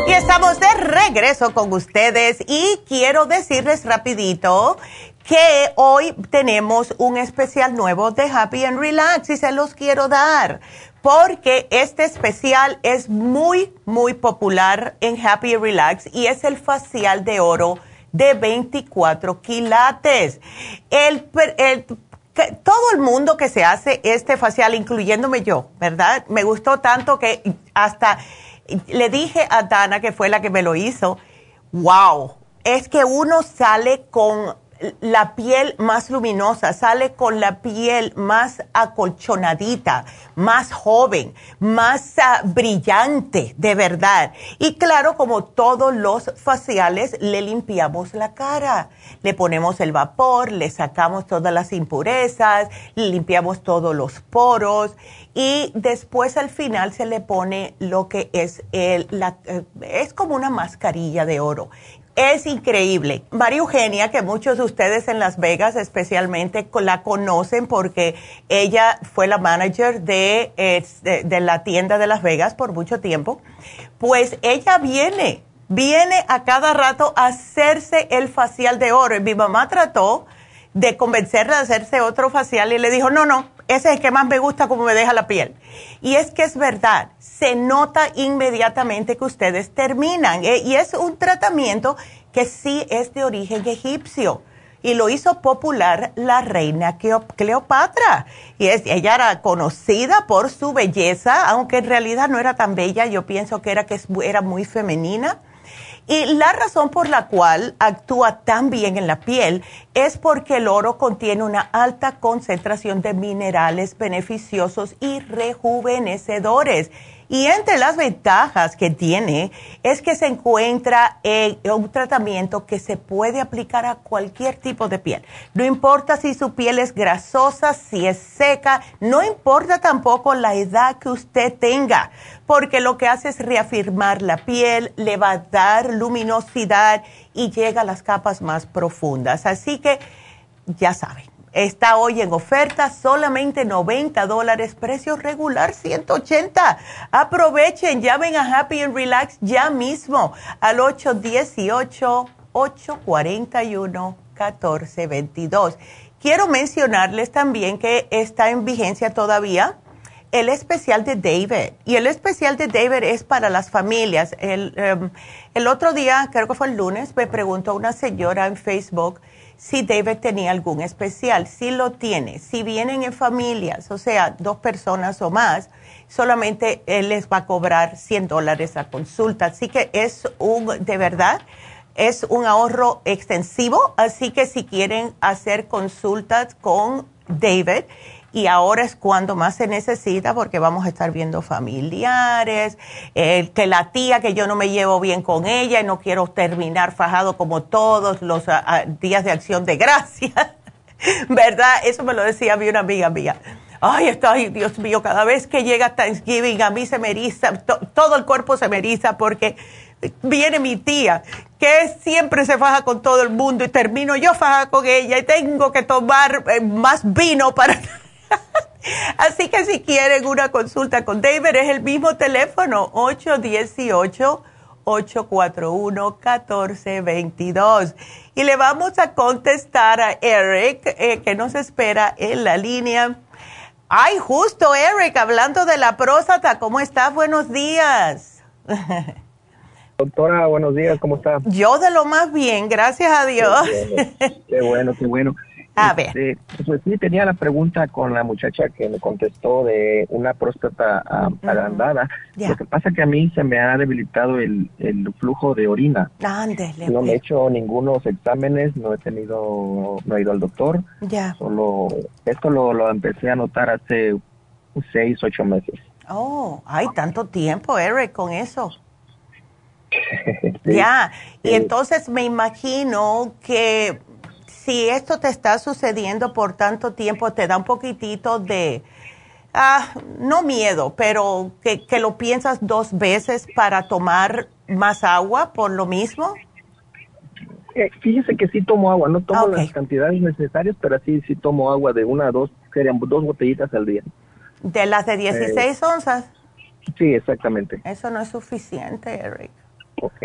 Y estamos de regreso con ustedes y quiero decirles rapidito que hoy tenemos un especial nuevo de Happy and Relax y se los quiero dar porque este especial es muy, muy popular en Happy and Relax y es el facial de oro de 24 quilates. El, todo el mundo que se hace este facial, incluyéndome yo, ¿verdad? Me gustó tanto que hasta le dije a Dana, que fue la que me lo hizo, wow, es que uno sale con la piel más luminosa, sale con la piel más acolchonadita, más joven, más ah, brillante, de verdad. Y claro, como todos los faciales, le limpiamos la cara, le ponemos el vapor, le sacamos todas las impurezas, le limpiamos todos los poros y después al final se le pone lo que es el, la, eh, es como una mascarilla de oro es increíble. María Eugenia, que muchos de ustedes en Las Vegas especialmente la conocen porque ella fue la manager de, de, la tienda de Las Vegas por mucho tiempo, pues ella viene, viene a cada rato a hacerse el facial de oro. Y mi mamá trató de convencerla de hacerse otro facial y le dijo, no, no, ese es el que más me gusta como me deja la piel. Y es que es verdad, se nota inmediatamente que ustedes terminan. ¿eh? Y es un tratamiento que sí es de origen egipcio. Y lo hizo popular la reina Cleopatra. Y es, ella era conocida por su belleza, aunque en realidad no era tan bella. Yo pienso que era que era muy femenina y la razón por la cual actúa tan bien en la piel es porque el oro contiene una alta concentración de minerales beneficiosos y rejuvenecedores y entre las ventajas que tiene es que se encuentra en un tratamiento que se puede aplicar a cualquier tipo de piel. No importa si su piel es grasosa, si es seca, no importa tampoco la edad que usted tenga, porque lo que hace es reafirmar la piel, le va a dar luminosidad y llega a las capas más profundas. Así que ya saben Está hoy en oferta solamente 90 dólares, precio regular 180. Aprovechen, llamen a Happy and Relax ya mismo al 818-841-1422. Quiero mencionarles también que está en vigencia todavía el especial de David. Y el especial de David es para las familias. El, em, el otro día, creo que fue el lunes, me preguntó una señora en Facebook si David tenía algún especial. Si lo tiene, si vienen en familias, o sea, dos personas o más, solamente él les va a cobrar 100 dólares a consulta. Así que es un, de verdad, es un ahorro extensivo. Así que si quieren hacer consultas con David, y ahora es cuando más se necesita porque vamos a estar viendo familiares, eh, que la tía que yo no me llevo bien con ella y no quiero terminar fajado como todos los ah, ah, días de acción de gracias, ¿verdad? Eso me lo decía a una amiga mía. Ay, está, ay, Dios mío, cada vez que llega Thanksgiving a mí se me eriza, todo el cuerpo se me eriza porque viene mi tía, que siempre se faja con todo el mundo y termino yo faja con ella y tengo que tomar eh, más vino para Así que si quieren una consulta con David, es el mismo teléfono, 818-841-1422. Y le vamos a contestar a Eric, eh, que nos espera en la línea. Ay, justo Eric, hablando de la próstata, ¿cómo estás? Buenos días. Doctora, buenos días, ¿cómo está? Yo de lo más bien, gracias a Dios. qué bueno. Qué bueno. A ver. Este, pues sí, tenía la pregunta con la muchacha que me contestó de una próstata ah, agrandada. Lo que pasa que a mí se me ha debilitado el, el flujo de orina. Ándele, no me he pues. hecho ningunos exámenes, no he tenido, no he ido al doctor. Ya. Solo, esto lo, lo empecé a notar hace seis, ocho meses. Oh, hay tanto tiempo, Eric, con eso. Ya, y entonces me imagino que si esto te está sucediendo por tanto tiempo, te da un poquitito de, ah, no miedo, pero que, lo piensas dos veces para tomar más agua por lo mismo. Eh, fíjese que sí tomo agua, no tomo las cantidades necesarias, pero sí, sí tomo agua de una a dos, serían dos botellitas al día. ¿De las de 16 eh, onzas? Sí, exactamente. Eso no es suficiente, Eric. Ok.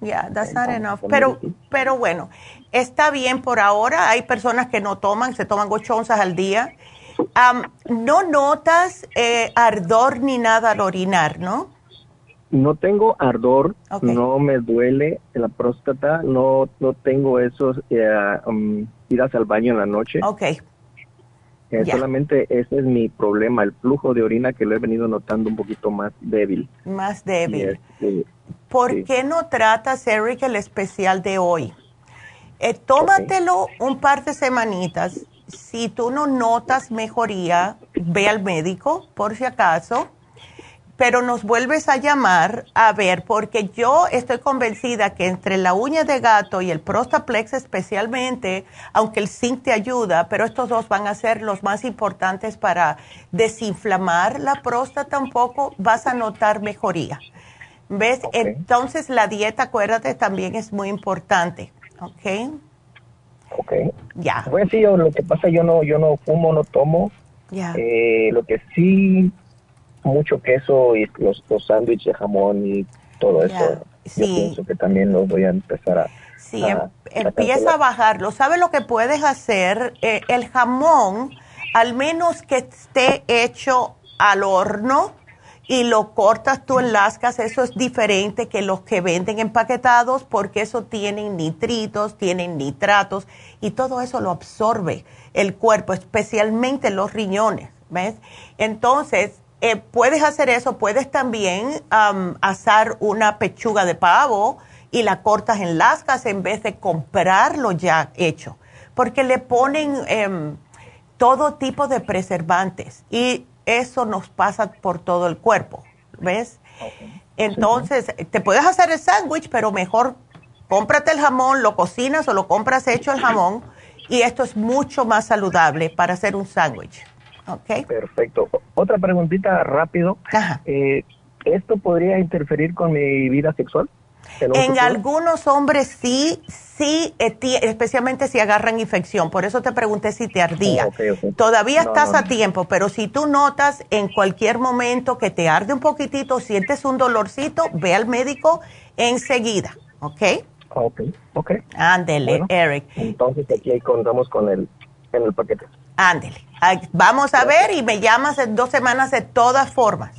Yeah, that's not enough. Pero, pero bueno, está bien por ahora. Hay personas que no toman, se toman ocho onzas al día. no notas eh, ardor ni nada al orinar, ¿no? No tengo ardor, no me duele la próstata, no, no tengo esos eh, um, idas al baño en la noche. Ok. Eh, solamente ese es mi problema, el flujo de orina que lo he venido notando un poquito más débil. Más débil. Este, ¿Por qué no tratas, Eric, el especial de hoy? Eh, tómatelo un par de semanitas. Si tú no notas mejoría, ve al médico por si acaso, pero nos vuelves a llamar a ver, porque yo estoy convencida que entre la uña de gato y el Prostaplex especialmente, aunque el zinc te ayuda, pero estos dos van a ser los más importantes para desinflamar la próstata un poco, vas a notar mejoría. ¿Ves? Entonces la dieta, acuérdate, también es muy importante. ¿Ok? Ok. Ya. Pues sí, lo que pasa, yo no, yo no fumo, no tomo. Ya. Eh, lo que sí, mucho queso y los, los sándwiches de jamón y todo eso. Sí. Yo pienso que también los voy a empezar a. Sí, em, empieza a bajarlo. ¿Sabes lo que puedes hacer? Eh, el jamón, al menos que esté hecho al horno, y lo cortas tú en lascas, eso es diferente que los que venden empaquetados porque eso tienen nitritos, tienen nitratos y todo eso lo absorbe el cuerpo, especialmente los riñones, ¿ves? Entonces, eh, puedes hacer eso, puedes también asar una pechuga de pavo y la cortas en lascas en vez de comprarlo ya hecho, porque le ponen em, todo tipo de preservantes y eso nos pasa por todo el cuerpo, ¿ves? Entonces, te puedes hacer el sándwich, pero mejor cómprate el jamón, lo cocinas o lo compras hecho el jamón y esto es mucho más saludable para hacer un sándwich. ¿Ok? Perfecto. Otra preguntita rápido. Eh, ¿Esto podría interferir con mi vida sexual? En algunos hombres sí, sí, eh, especialmente si agarran infección. Por eso te pregunté si te ardía. Oh, Todavía estás a tiempo, pero si tú notas en cualquier momento que te arde un poquitito, sientes un dolorcito, ve al médico enseguida, ¿ok? Ok, ok. Ándele, Eric. Entonces aquí contamos con el, en el paquete. Ándele. Vamos a ver y me llamas en dos semanas de todas formas.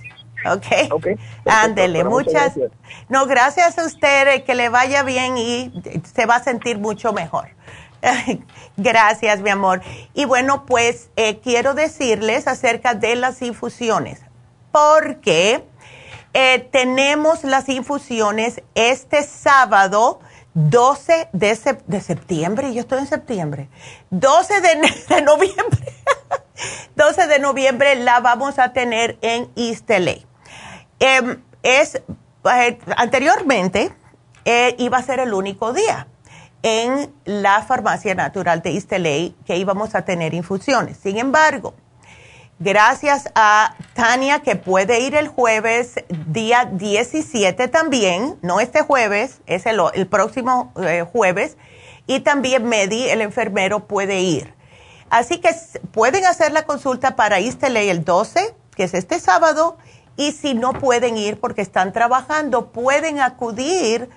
Ok. Ok. Ándele, muchas. No, gracias a usted, que le vaya bien y se va a sentir mucho mejor. Gracias, mi amor. Y bueno, pues eh, quiero decirles acerca de las infusiones, porque eh, tenemos las infusiones este sábado 12 de, de septiembre, yo estoy en septiembre, 12 de, noviembre, 12 de noviembre la vamos a tener en East LA. Em, es, eh, anteriormente iba a ser el único día en la farmacia natural de East que íbamos a tener infusiones. Sin embargo, gracias a Tania que puede ir el jueves día 17 también, no este jueves, es el, próximo eh, jueves, y también Medi, el enfermero, puede ir. Así que pueden hacer la consulta para East el 12, que es este sábado, y si no pueden ir porque están trabajando, pueden acudir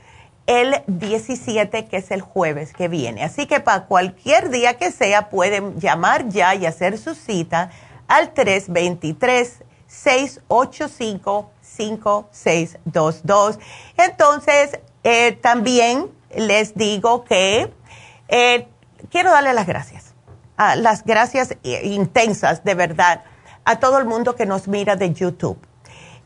el 17, que es el jueves que viene. Así que para cualquier día que sea, pueden llamar ya y hacer su cita al 323-685-5622. Entonces, eh, también les digo que eh, quiero darle las gracias, las gracias eh, intensas, de verdad, a todo el mundo que nos mira de YouTube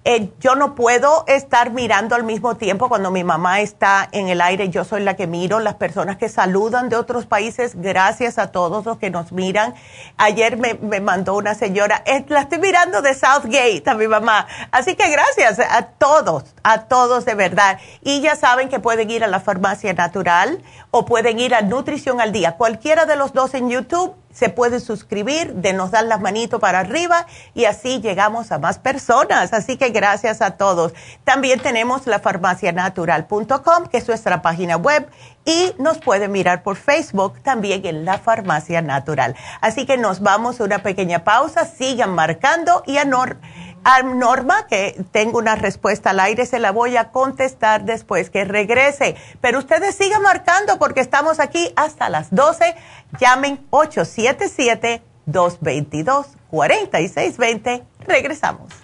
eh, yo no puedo estar mirando al mismo tiempo cuando mi mamá está en el aire, yo soy la que miro, las personas que saludan de otros países, gracias a todos los que nos miran. Ayer me, mandó una señora, la estoy mirando de Southgate a mi mamá, así que gracias a todos, a todos de verdad. Y ya saben que pueden ir a la farmacia natural o pueden ir a Nutrición al Día, cualquiera de los dos en YouTube se puede suscribir, de nos dar las manitos para arriba y así llegamos a más personas. Así que gracias a todos. También tenemos la farmacianatural.com, que es nuestra página web, y nos pueden mirar por Facebook también en la Farmacia Natural. Así que nos vamos a una pequeña pausa, sigan marcando y a, a Norma, que tengo una respuesta al aire, se la voy a contestar después que regrese. Pero ustedes sigan marcando porque estamos aquí hasta las 12 Llamen 877-222-4620. Regresamos.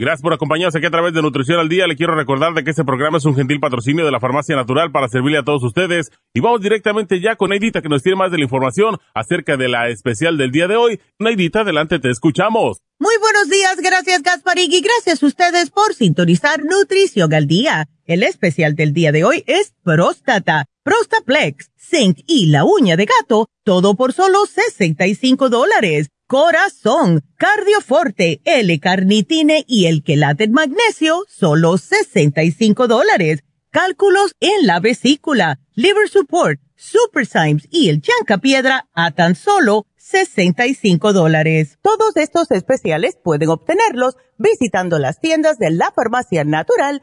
Gracias por acompañarnos aquí a través de Nutrición al Día. Le quiero recordar de que este programa es un gentil patrocinio de la Farmacia Natural para servirle a todos ustedes. Y vamos directamente ya con Neidita que nos tiene más de la información acerca de la especial del día de hoy. Neidita, adelante, te escuchamos. Muy buenos días, gracias Gasparín y gracias a ustedes por sintonizar Nutrición al Día. El especial del día de hoy es próstata Prostaplex, Zinc y la uña de gato, todo por solo 65 dólares. Corazón, Cardioforte, L-Carnitine y el quelate magnesio, solo 65 dólares. Cálculos en la vesícula, Liver Support, Super Symes y el Chanca Piedra a tan solo 65 dólares. Todos estos especiales pueden obtenerlos visitando las tiendas de la Farmacia Natural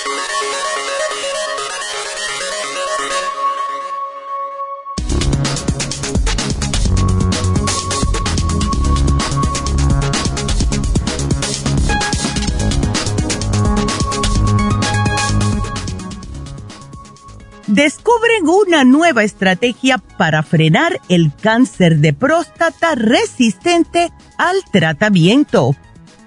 Descubren una nueva estrategia para frenar el cáncer de próstata resistente al tratamiento.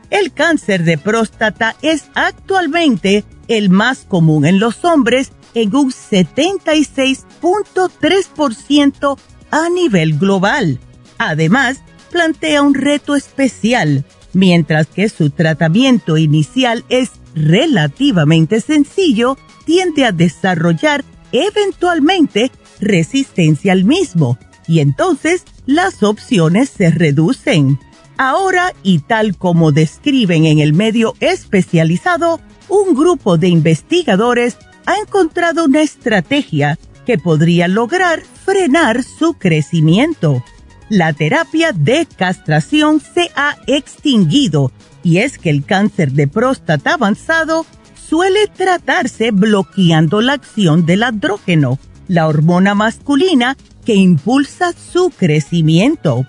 El cáncer de próstata es actualmente el más común en los hombres en un 76.3% a nivel global. Además, plantea un reto especial, mientras que su tratamiento inicial es relativamente sencillo, tiende a desarrollar eventualmente resistencia al mismo y entonces las opciones se reducen. Ahora, y tal como describen en el medio especializado, un grupo de investigadores ha encontrado una estrategia que podría lograr frenar su crecimiento. La terapia de castración se ha extinguido y es que el cáncer de próstata avanzado suele tratarse bloqueando la acción del andrógeno, la hormona masculina que impulsa su crecimiento.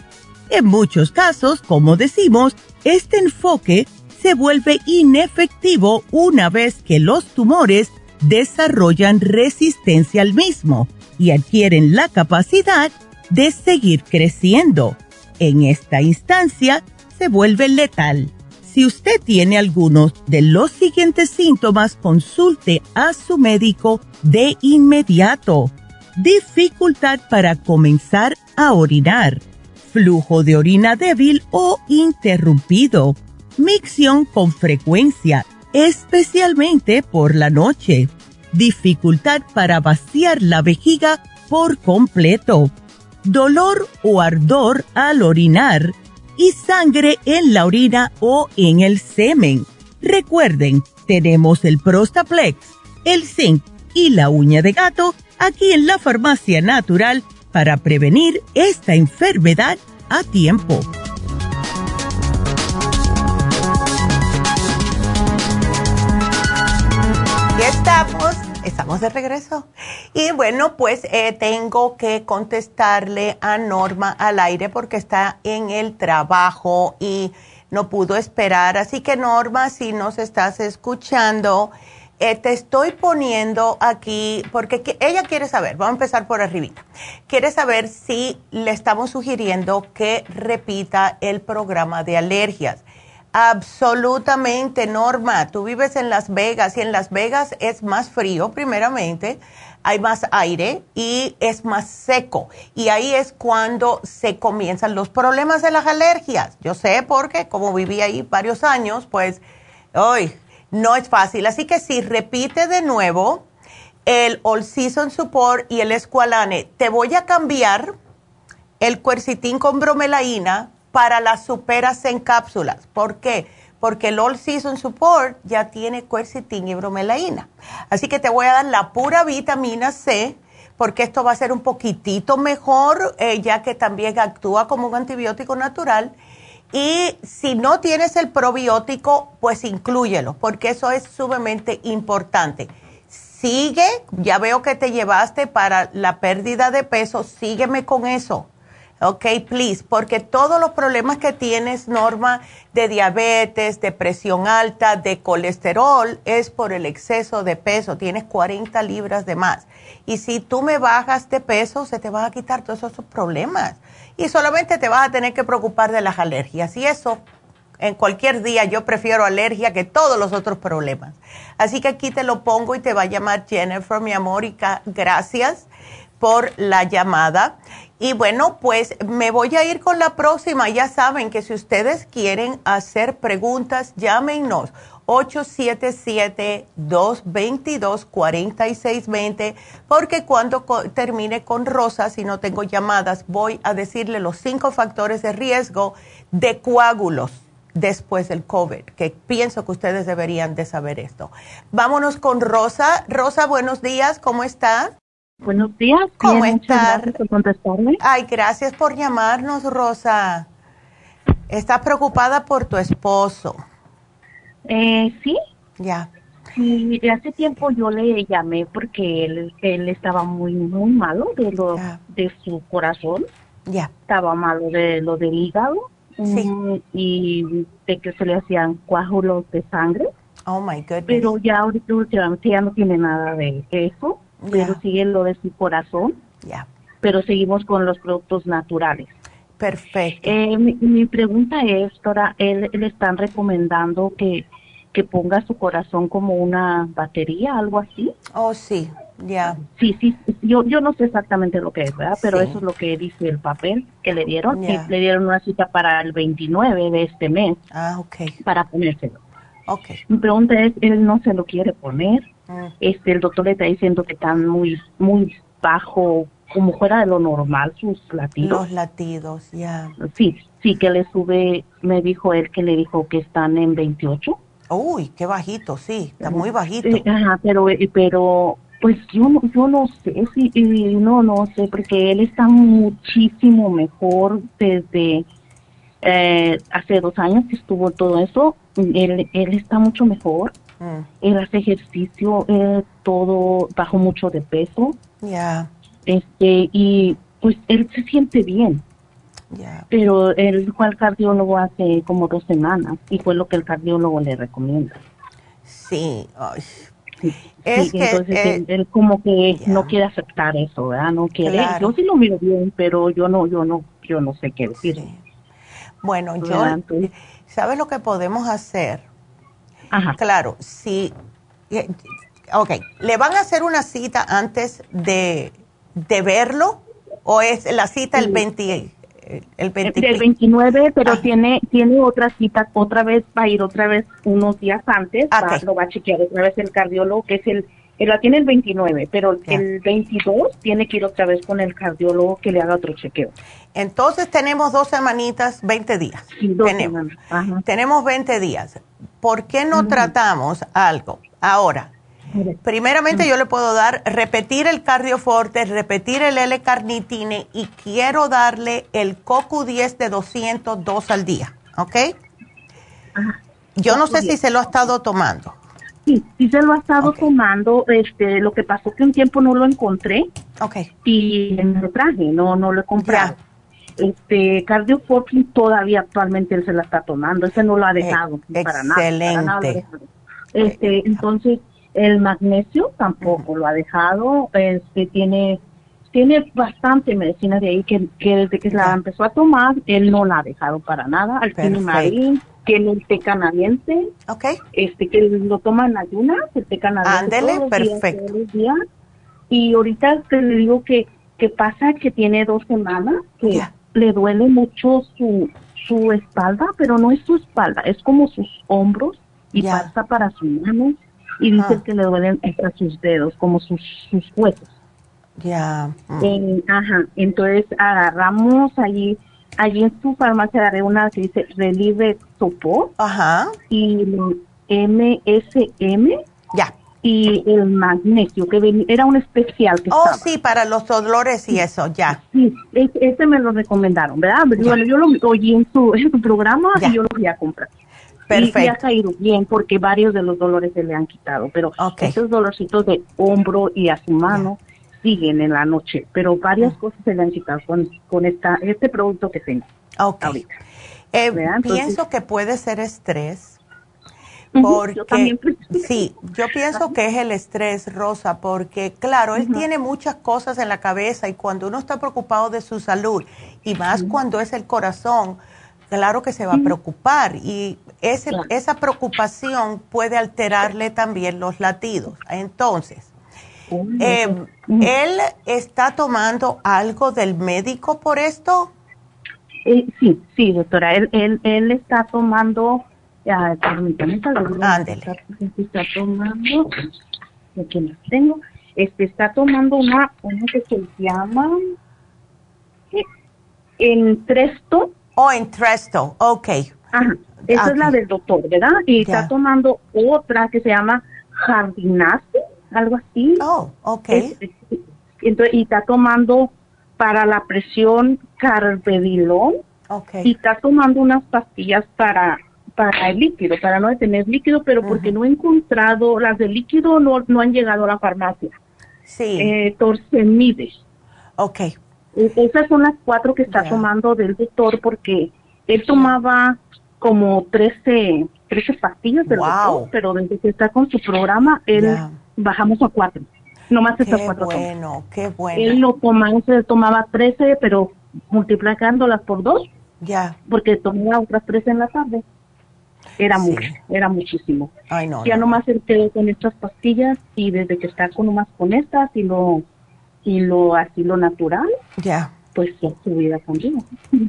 En muchos casos, como decimos, este enfoque se vuelve inefectivo una vez que los tumores desarrollan resistencia al mismo y adquieren la capacidad de seguir creciendo. En esta instancia se vuelve letal. Si usted tiene algunos de los siguientes síntomas, consulte a su médico de inmediato. Dificultad para comenzar a orinar, flujo de orina débil o interrumpido, micción con frecuencia, especialmente por la noche, dificultad para vaciar la vejiga por completo, dolor o ardor al orinar, y sangre en la orina o en el semen. Recuerden, tenemos el Prostaplex, el zinc y la uña de gato aquí en la farmacia natural para prevenir esta enfermedad a tiempo. Ya estamos Estamos de regreso. Y bueno, pues eh, tengo que contestarle a Norma al aire porque está en el trabajo y no pudo esperar. Así que Norma, si nos estás escuchando, eh, te estoy poniendo aquí porque ella quiere saber, vamos a empezar por arribita, quiere saber si le estamos sugiriendo que repita el programa de alergias. Absolutamente, Norma. Tú vives en Las Vegas y en Las Vegas es más frío, primeramente, hay más aire y es más seco. Y ahí es cuando se comienzan los problemas de las alergias. Yo sé porque como viví ahí varios años, pues hoy no es fácil. Así que si repite de nuevo el All Season Support y el Esqualane, te voy a cambiar el cuercitín con bromelaína para las superas en cápsulas. ¿Por qué? Porque el All Season Support ya tiene quercetin y bromelaína. Así que te voy a dar la pura vitamina C, porque esto va a ser un poquitito mejor, eh, ya que también actúa como un antibiótico natural. Y si no tienes el probiótico, pues inclúyelo, porque eso es sumamente importante. Sigue, ya veo que te llevaste para la pérdida de peso, sígueme con eso Ok, please, porque todos los problemas que tienes, Norma, de diabetes, de presión alta, de colesterol, es por el exceso de peso. Tienes 40 libras de más. Y si tú me bajas de peso, se te van a quitar todos esos problemas. Y solamente te vas a tener que preocupar de las alergias. Y eso, en cualquier día, yo prefiero alergia que todos los otros problemas. Así que aquí te lo pongo y te va a llamar Jennifer, mi amor, y gracias por la llamada. Y bueno, pues me voy a ir con la próxima. Ya saben que si ustedes quieren hacer preguntas, llámenos 877-222-4620, porque cuando termine con Rosa, si no tengo llamadas, voy a decirle los cinco factores de riesgo de coágulos después del COVID, que pienso que ustedes deberían de saber esto. Vámonos con Rosa. Rosa, buenos días, ¿cómo está? Buenos días. ¿Cómo estás? Gracias por contestarme. Ay, gracias por llamarnos, Rosa. ¿Estás preocupada por tu esposo? Eh, sí. Ya. Sí, hace tiempo yo le llamé porque él, él estaba muy, muy malo de lo de su corazón. Ya. Estaba malo de lo del hígado. Sí. Mm, y de que se le hacían coágulos de sangre. Oh, my goodness. Pero ya ahorita últimamente ya no tiene nada de eso pero sigue lo de su corazón. Ya. Pero seguimos con los productos naturales. Perfecto. Eh, mi, pregunta es, ahora, él, le están recomendando que, que ponga su corazón como una batería, algo así. Oh, sí, ya. Sí, sí, yo, yo no sé exactamente lo que es, ¿verdad? Pero eso es lo que dice el papel que le dieron. le dieron una cita para el 29 de este mes. Ah, ok. Para ponérselo. Ok. Mi pregunta es, él no se lo quiere poner. Mm. Este, el doctor le está diciendo que están muy, muy bajo, como fuera de lo normal sus latidos. Los latidos, ya. Sí, sí que le sube, me dijo él que le dijo que están en 28. Uy, qué bajito, sí, está muy bajito. Ajá, pero, eh, pero, pues yo no, yo no sé, sí, no, no sé, porque él está muchísimo mejor desde eh, hace dos años que estuvo todo eso, él, él está mucho mejor. Mm. Él hace ejercicio, eh, todo bajo mucho de peso. Ya. Este, y pues él se siente bien. Ya. Pero él fue al cardiólogo hace como dos semanas y fue lo que el cardiólogo le recomienda. Sí. Sí, Es que, entonces eh, él, él como que no quiere aceptar eso, ¿verdad? No quiere. Claro. Yo sí lo miro bien, pero yo no, yo no, yo no sé qué decir. Bueno, yo, ¿Verdad? Entonces- ¿sabes lo que podemos hacer? Ajá. Claro, si, eh, ok, ¿le van a hacer una cita antes de, de verlo o es la cita el 20, el 20? Del 29, pero tiene tiene otra cita, otra vez, va a ir otra vez unos días antes, va- lo va a chequear otra vez el cardiólogo, que es el, él la tiene el 29, pero el 22 tiene que ir otra vez con el cardiólogo que le haga otro chequeo. Entonces tenemos dos semanitas, 20 días. dos tenemos, tenemos 20 días. ¿Por qué no tratamos algo? Ahora, primeramente yo le puedo dar, repetir el cardioforte, repetir el L-carnitine y quiero darle el CoQ10 de 200 dos al día, ¿ok? Yo no sé si se lo ha estado tomando. Sí, sí se lo ha estado tomando, este, lo que pasó que un tiempo no lo encontré. Ok. Y me lo traje, no, no lo he comprado. Este, Cardio Forking todavía actualmente él se la está tomando, ese no lo ha dejado para nada. excelente. Este, entonces, el magnesio tampoco lo ha dejado, este, tiene, tiene bastante medicina de ahí que, que desde que la empezó a tomar, él no la ha dejado para nada. Al Marín, tiene el té canadiense, este, que lo toma en ayunas, el té canadiense. Ándele, días, perfecto. días. Y ahorita te le digo que, que pasa que tiene dos semanas que le duele mucho su, su espalda, pero no es su espalda, es como sus hombros y pasa para sus manos y dice Ah. que le duelen hasta sus dedos, como sus, sus huesos. Ya. mm. Eh, ajá, entonces agarramos allí, allí en su farmacia agarré una que dice Relieve Sopor. Ajá. Y MSM. Ya. Y el magnesio, que ven- era un especial que Oh, estaba. sí, para los dolores y eso, ya. Sí, es- ese me lo recomendaron, ¿verdad? Bueno, yo lo oí en su, en su programa y yo lo fui a comprar. Perfecto. Y, y ha caído bien porque varios de los dolores se le han quitado, pero esos dolorcitos de hombro y a su mano siguen en la noche, pero varias cosas se le han quitado con, con esta, este producto que tengo. Ok. Eh, pienso que puede ser estrés. Porque, sí, yo pienso que es el estrés, Rosa, porque claro, él tiene muchas cosas en la cabeza y cuando uno está preocupado de su salud, y más cuando es el corazón, claro que se va a preocupar y ese, esa preocupación puede alterarle también los latidos. Entonces, em, ¿él está tomando algo del médico por esto? Eh, sí, sí, doctora, él, él, él está tomando, uh, permítame, Ándele. Está, tomando, aquí las tengo, este, está tomando una, una que se llama eh, Entresto. Oh, Entresto, ok. Ajá, esa es la del doctor, ¿verdad? Y está tomando otra que se llama Jardinace, algo así. Oh, ok. entonces, y está tomando para la presión carvedilón. Okay. Y está tomando unas pastillas para para el líquido, para no detener líquido, pero porque no he encontrado, las de líquido no, no han llegado a la farmacia. Sí. Eh, torcemides. Ok. E, esas son las cuatro que está tomando del doctor porque él tomaba como 13, 13 pastillas del doctor, pero desde que está con su programa, él bajamos a cuatro. No más estas cuatro. Bueno, qué bueno. Él lo tomaba, él tomaba 13, pero multiplicándolas por dos. Ya. Porque tomaba otras 13 en la tarde. Era mucho, era muchísimo. Ay, no, ya nomás él quedó con estas pastillas y desde que está con nomás con estas y lo, y lo así lo natural, ya. pues su vida cambió.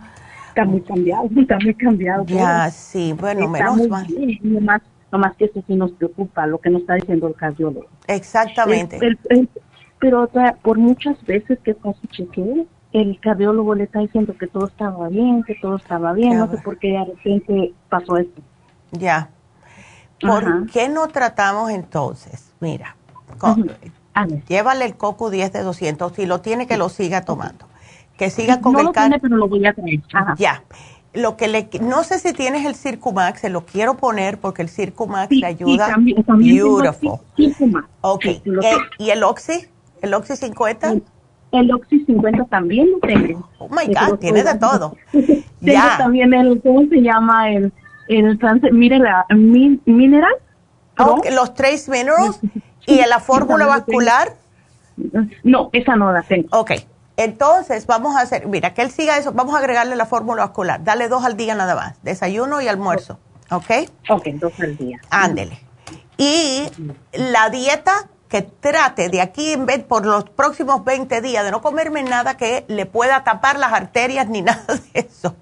está muy cambiado, está muy cambiado. Ya, sí, bueno, menos mal. nomás, nomás que eso sí nos preocupa, lo que nos está diciendo el cardiólogo. Exactamente. pero por muchas veces que pasó chequeo, el cardiólogo le está diciendo que todo estaba bien, que todo estaba bien, no sé por qué de repente pasó esto. Ya. ¿Por qué no tratamos entonces? Mira, llévale el coco 10 de 200, si lo tiene que lo siga tomando. Que siga con no el lo tiene, pero lo voy a traer. Ya. Lo que le, no sé si tienes el Circumax, se lo quiero poner porque el Circumax le ayuda. Sí, también, también Beautiful. Circumax. Ok. ¿Y el Oxy? ¿El Oxy 50? El, Oxy 50 también lo tengo. Oh my God, tiene de todo. tengo ya. también el, ¿cómo se llama? El, el mire la mineral. Okay, los Trace Minerals y la fórmula vascular. No, esa no la tengo. Ok. Entonces, vamos a hacer, mira, que él siga eso, vamos a agregarle la fórmula vascular. Dale dos al día nada más, desayuno y almuerzo. ¿Ok? Ok, dos al día. Ándele. Y la dieta que trate de aquí en vez por los próximos 20 días de no comerme nada que le pueda tapar las arterias ni nada de eso.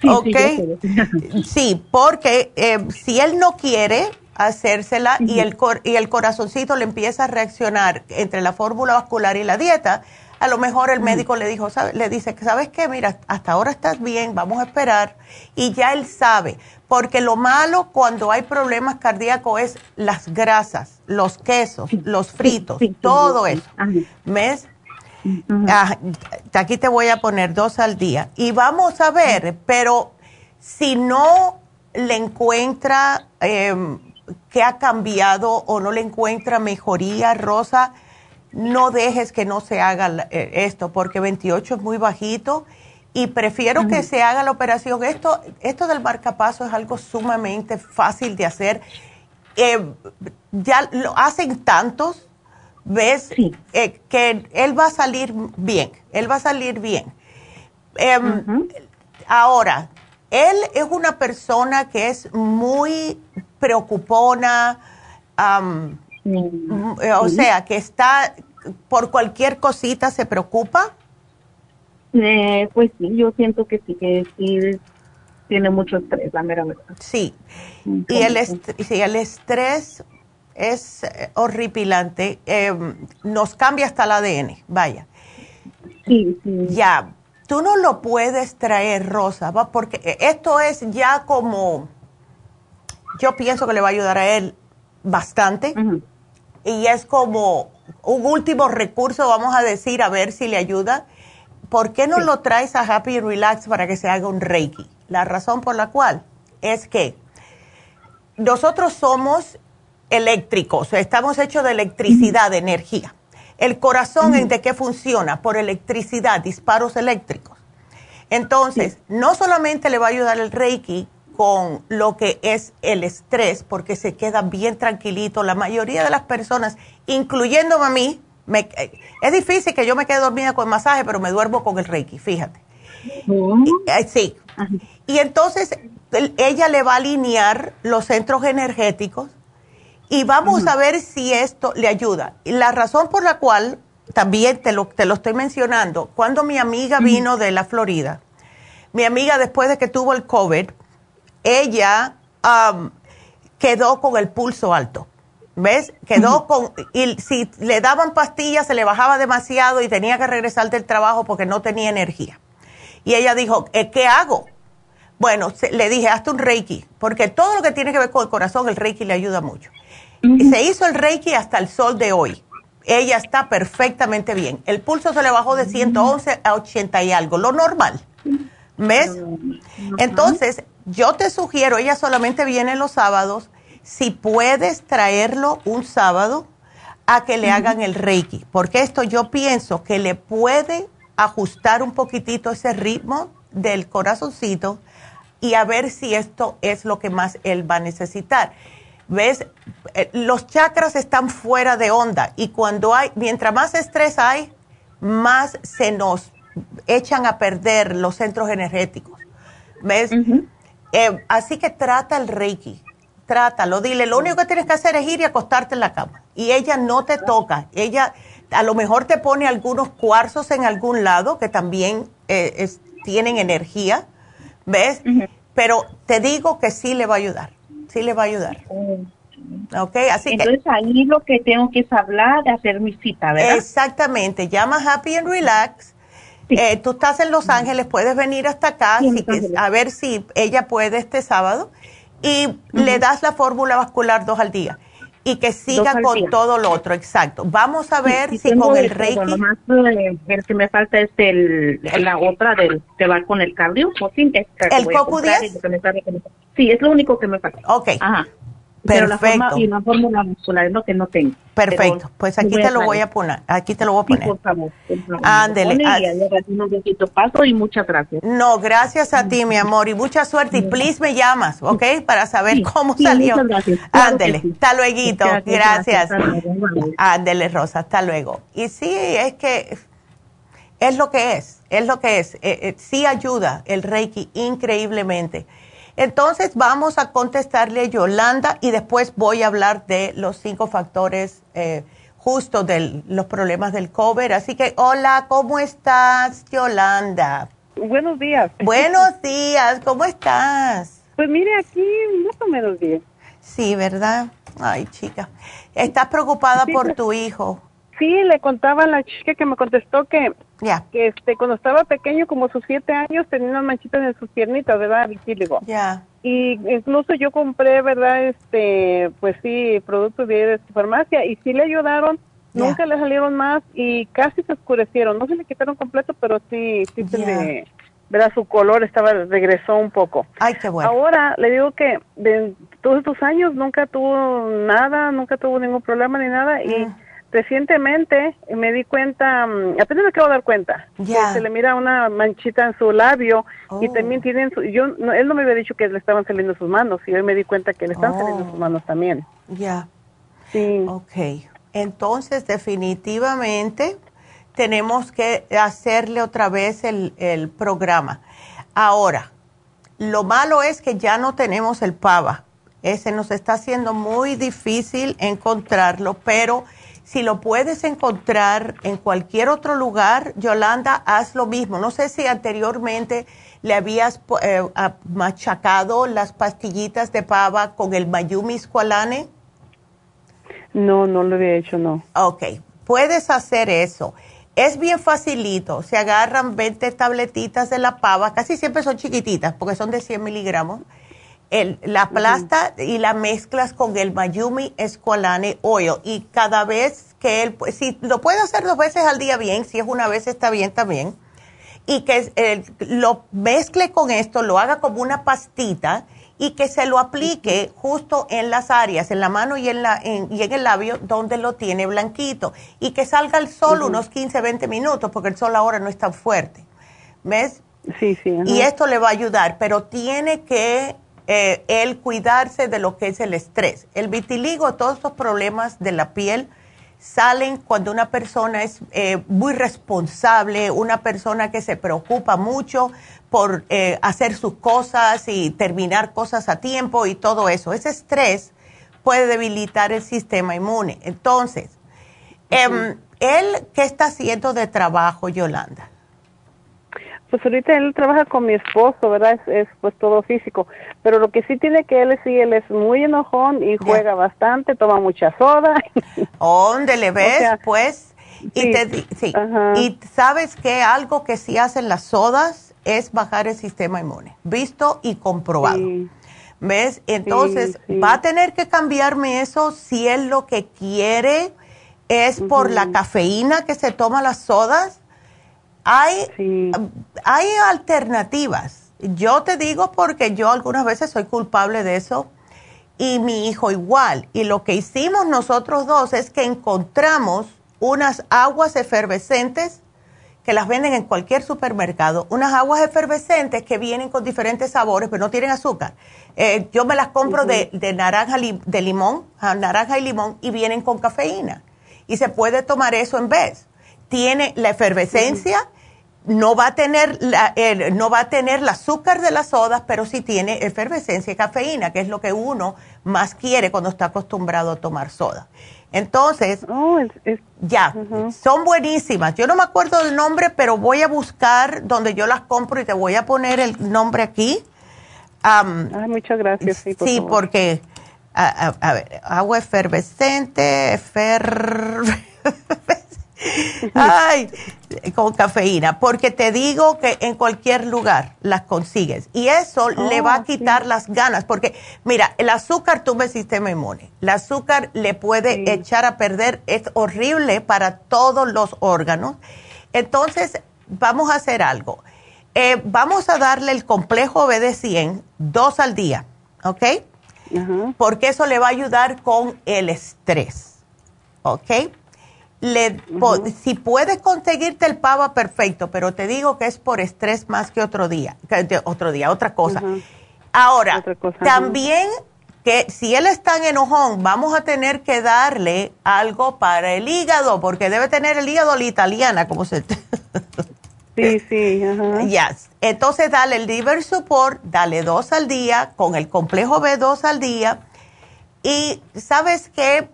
Sí, ¿Ok? Sí, porque eh, si él no quiere hacérsela y, el y el corazoncito le empieza a reaccionar entre la fórmula vascular y la dieta, a lo mejor el médico le dijo, le dice que sabes qué, mira, hasta ahora estás bien, vamos a esperar y ya él sabe, porque lo malo cuando hay problemas cardíacos es las grasas, los quesos, los fritos, todo eso. ¿Ves? Ah, aquí te voy a poner dos al día y vamos a ver, pero si no le encuentra eh, que ha cambiado o no le encuentra mejoría, Rosa, no dejes que no se haga eh, esto, porque 28 es muy bajito y prefiero que se haga la operación. Esto, esto del marcapaso es algo sumamente fácil de hacer. Eh, ya lo hacen tantos, ves eh, que él va a salir bien, él va a salir bien. Em, ahora, él es una persona que es muy preocupona, o sea, que está por cualquier cosita se preocupa. Eh, pues sí, yo siento que sí, que sí tiene mucho estrés, la mera verdad. Sí, y el, sí, el estrés es eh, horripilante, em, nos cambia hasta el ADN, vaya. Sí, sí. Ya, tú no lo puedes traer, Rosa, ¿va? porque eh, esto es ya como, yo pienso que le va a ayudar a él bastante, y es como un último recurso, vamos a decir, a ver si le ayuda. ¿Por qué no lo traes a Happy Relax para que se haga un Reiki? La razón por la cual es que nosotros somos eléctricos, estamos hechos de electricidad, de energía. El corazón, ¿de qué funciona? Por electricidad, disparos eléctricos. Entonces, no solamente le va a ayudar el Reiki con lo que es el estrés, porque se queda bien tranquilito. La mayoría de las personas, incluyéndome a mí, me, eh, es difícil que yo me quede dormida con el masaje, pero me duermo con el Reiki, fíjate. Eh, sí. Y entonces ella le va a alinear los centros energéticos y vamos a ver si esto le ayuda. La razón por la cual también te lo, te lo estoy mencionando, cuando mi amiga vino de la Florida, mi amiga después de que tuvo el COVID, ella quedó con el pulso alto. ¿Ves? Quedó con, y si le daban pastillas se le bajaba demasiado y tenía que regresar del trabajo porque no tenía energía. Y ella dijo, eh, ¿qué hago? Bueno, le dije, hazte un reiki, porque todo lo que tiene que ver con el corazón, el reiki le ayuda mucho. y Se hizo el reiki hasta el sol de hoy. Ella está perfectamente bien. El pulso se le bajó de 111 a 80 y algo, lo normal. ¿Ves? Entonces, yo te sugiero, ella solamente viene los sábados, si puedes traerlo un sábado a que le hagan el reiki, porque esto yo pienso que le puede ajustar un poquitito ese ritmo del corazoncito y a ver si esto es lo que más él va a necesitar. ¿Ves? Eh, los chakras están fuera de onda y cuando hay, mientras más estrés hay, más se nos echan a perder los centros energéticos. ¿Ves? Eh, así que trata el Reiki, trátalo, dile, lo único que tienes que hacer es ir y acostarte en la cama. Y ella no te toca, ella a lo mejor te pone algunos cuarzos en algún lado que también eh, tienen energía, ¿ves? Pero te digo que sí le va a ayudar, sí le va a ayudar. ¿Ok? Así Entonces ahí lo que tengo que es hablar, de hacer mi cita, ¿verdad? Exactamente, llama Happy and Relax. Eh, tú estás en Los Ángeles, puedes venir hasta acá a ver si ella puede este sábado y le das la fórmula vascular dos al día y que siga con todo lo otro, exacto. Vamos a ver si con el Reiki. Más eh, el que me falta es el, la otra del que va con el cardio. ¿El Coco 10? Sí, es lo único que me falta. Ok. Ajá. Perfecto. y la fórmula muscular es lo que no tengo. Perfecto. pues aquí te lo voy a poner. Aquí te lo voy a poner. por favor. Ándele. Un paso y muchas gracias. No, gracias a ti, mi amor, y mucha suerte. Y please me llamas, ¿ok? Para saber cómo salió. Ándele. Hasta luego. Gracias. Ándele, Rosa. Hasta luego. Y sí, es que es lo que es. Es lo que es. Eh, eh, sí ayuda el Reiki increíblemente. Entonces vamos a contestarle a Yolanda y después voy a hablar de los cinco factores eh, justo de los problemas del COVID. Así que hola, ¿cómo estás, Yolanda? Buenos días. Buenos días, ¿cómo estás? Pues mire, aquí más o menos bien. Sí, ¿verdad? Ay, chica. ¿Estás preocupada por tu hijo? Sí, le contaba a la chica que me contestó que, que este, cuando estaba pequeño, como sus siete años, tenía unas manchitas en sus piernitas, ¿verdad? Vitíligo. Ya. Y incluso yo compré, ¿verdad? Este, pues sí, productos de su farmacia y sí le ayudaron. Nunca le salieron más y casi se oscurecieron. No se le quitaron completo, pero sí, sí se le, ¿verdad? Su color estaba, regresó un poco. Ay, qué bueno. Ahora le digo que de todos estos años nunca tuvo nada, nunca tuvo ningún problema ni nada y mm recientemente me di cuenta, mm, apenas me acabo de dar cuenta, que se le mira una manchita en su labio y oh. también tienen su, yo, él no me había dicho que le estaban saliendo sus manos y hoy me di cuenta que le están saliendo sus oh. manos también. Ya. Sí. Ok. Entonces, definitivamente tenemos que hacerle otra vez el, el programa. Ahora, lo malo es que ya no tenemos el PAVA. Ese nos está haciendo muy difícil encontrarlo, pero si lo puedes encontrar en cualquier otro lugar, Yolanda, haz lo mismo. No sé si anteriormente le habías eh, machacado las pastillitas de pava con el Mayumi Squalane. No, no lo había hecho, no. Ok, puedes hacer eso. Es bien facilito. Se agarran 20 tabletitas de la pava, casi siempre son chiquititas porque son de 100 miligramos el, la plasta y la mezclas con el Mayumi Esqualane Oil. Y cada vez que él, pues, si lo puede hacer dos veces al día bien, si es una vez está bien también, y que lo mezcle con esto, lo haga como una pastita y que se lo aplique justo en las áreas, en la mano y en, la, y en el labio donde lo tiene blanquito y que salga el sol unos 15, 20 minutos porque el sol ahora no es tan fuerte. ¿Ves? Sí, sí. Y esto le va a ayudar, pero tiene que eh, él cuidarse de lo que es el estrés. El vitiligo, todos estos problemas de la piel salen cuando una persona es eh, muy responsable, una persona que se preocupa mucho por eh, hacer sus cosas y terminar cosas a tiempo y todo eso. Ese estrés puede debilitar el sistema inmune. Entonces, em, ¿él qué está haciendo de trabajo, Yolanda? Pues ahorita él trabaja con mi esposo, ¿verdad? Es, pues todo físico. Pero lo que sí tiene que él es, sí, él es muy enojón y juega bastante, toma mucha soda. ¿Dónde le ves? pues. Y, te, sí. y sabes que algo que sí hacen las sodas es bajar el sistema inmune, visto y comprobado. ¿Ves? Entonces, va a tener que cambiarme eso si él lo que quiere es por la cafeína que se toma las sodas hay, hay alternativas. Yo te digo porque yo algunas veces soy culpable de eso y mi hijo igual. Y lo que hicimos nosotros dos es que encontramos unas aguas efervescentes que las venden en cualquier supermercado, unas aguas efervescentes que vienen con diferentes sabores, pero no tienen azúcar. Eh, yo me las compro de, naranja, de limón, naranja y limón, y vienen con cafeína. Y se puede tomar eso en vez tiene la efervescencia, no va a tener la, no va a tener el azúcar de las sodas, pero sí tiene efervescencia y cafeína, que es lo que uno más quiere cuando está acostumbrado a tomar soda. Entonces, oh, ya, son buenísimas. Yo no me acuerdo del nombre, pero voy a buscar donde yo las compro y te voy a poner el nombre aquí. muchas gracias. Sí, porque, a, ver, agua efervescente, efer... Ay, con cafeína, porque te digo que en cualquier lugar las consigues y eso le va a oh, quitar las ganas, porque mira, el azúcar tumba el sistema inmune, el azúcar le puede echar a perder, es horrible para todos los órganos. Entonces, vamos a hacer algo. Eh, vamos a darle el complejo BD100 dos al día, ¿ok? Porque eso le va a ayudar con el estrés, ¿ok? Le, si puedes conseguirte el pava, perfecto, pero te digo que es por estrés más que otro día, que otro día, otra cosa. Ahora, también que si él está en enojón, vamos a tener que darle algo para el hígado, porque debe tener el hígado a la italiana, como se... sí, sí, ajá. Yes. Entonces, dale el liver support, dale dos al día, con el complejo B dos al día. Y, ¿sabes qué?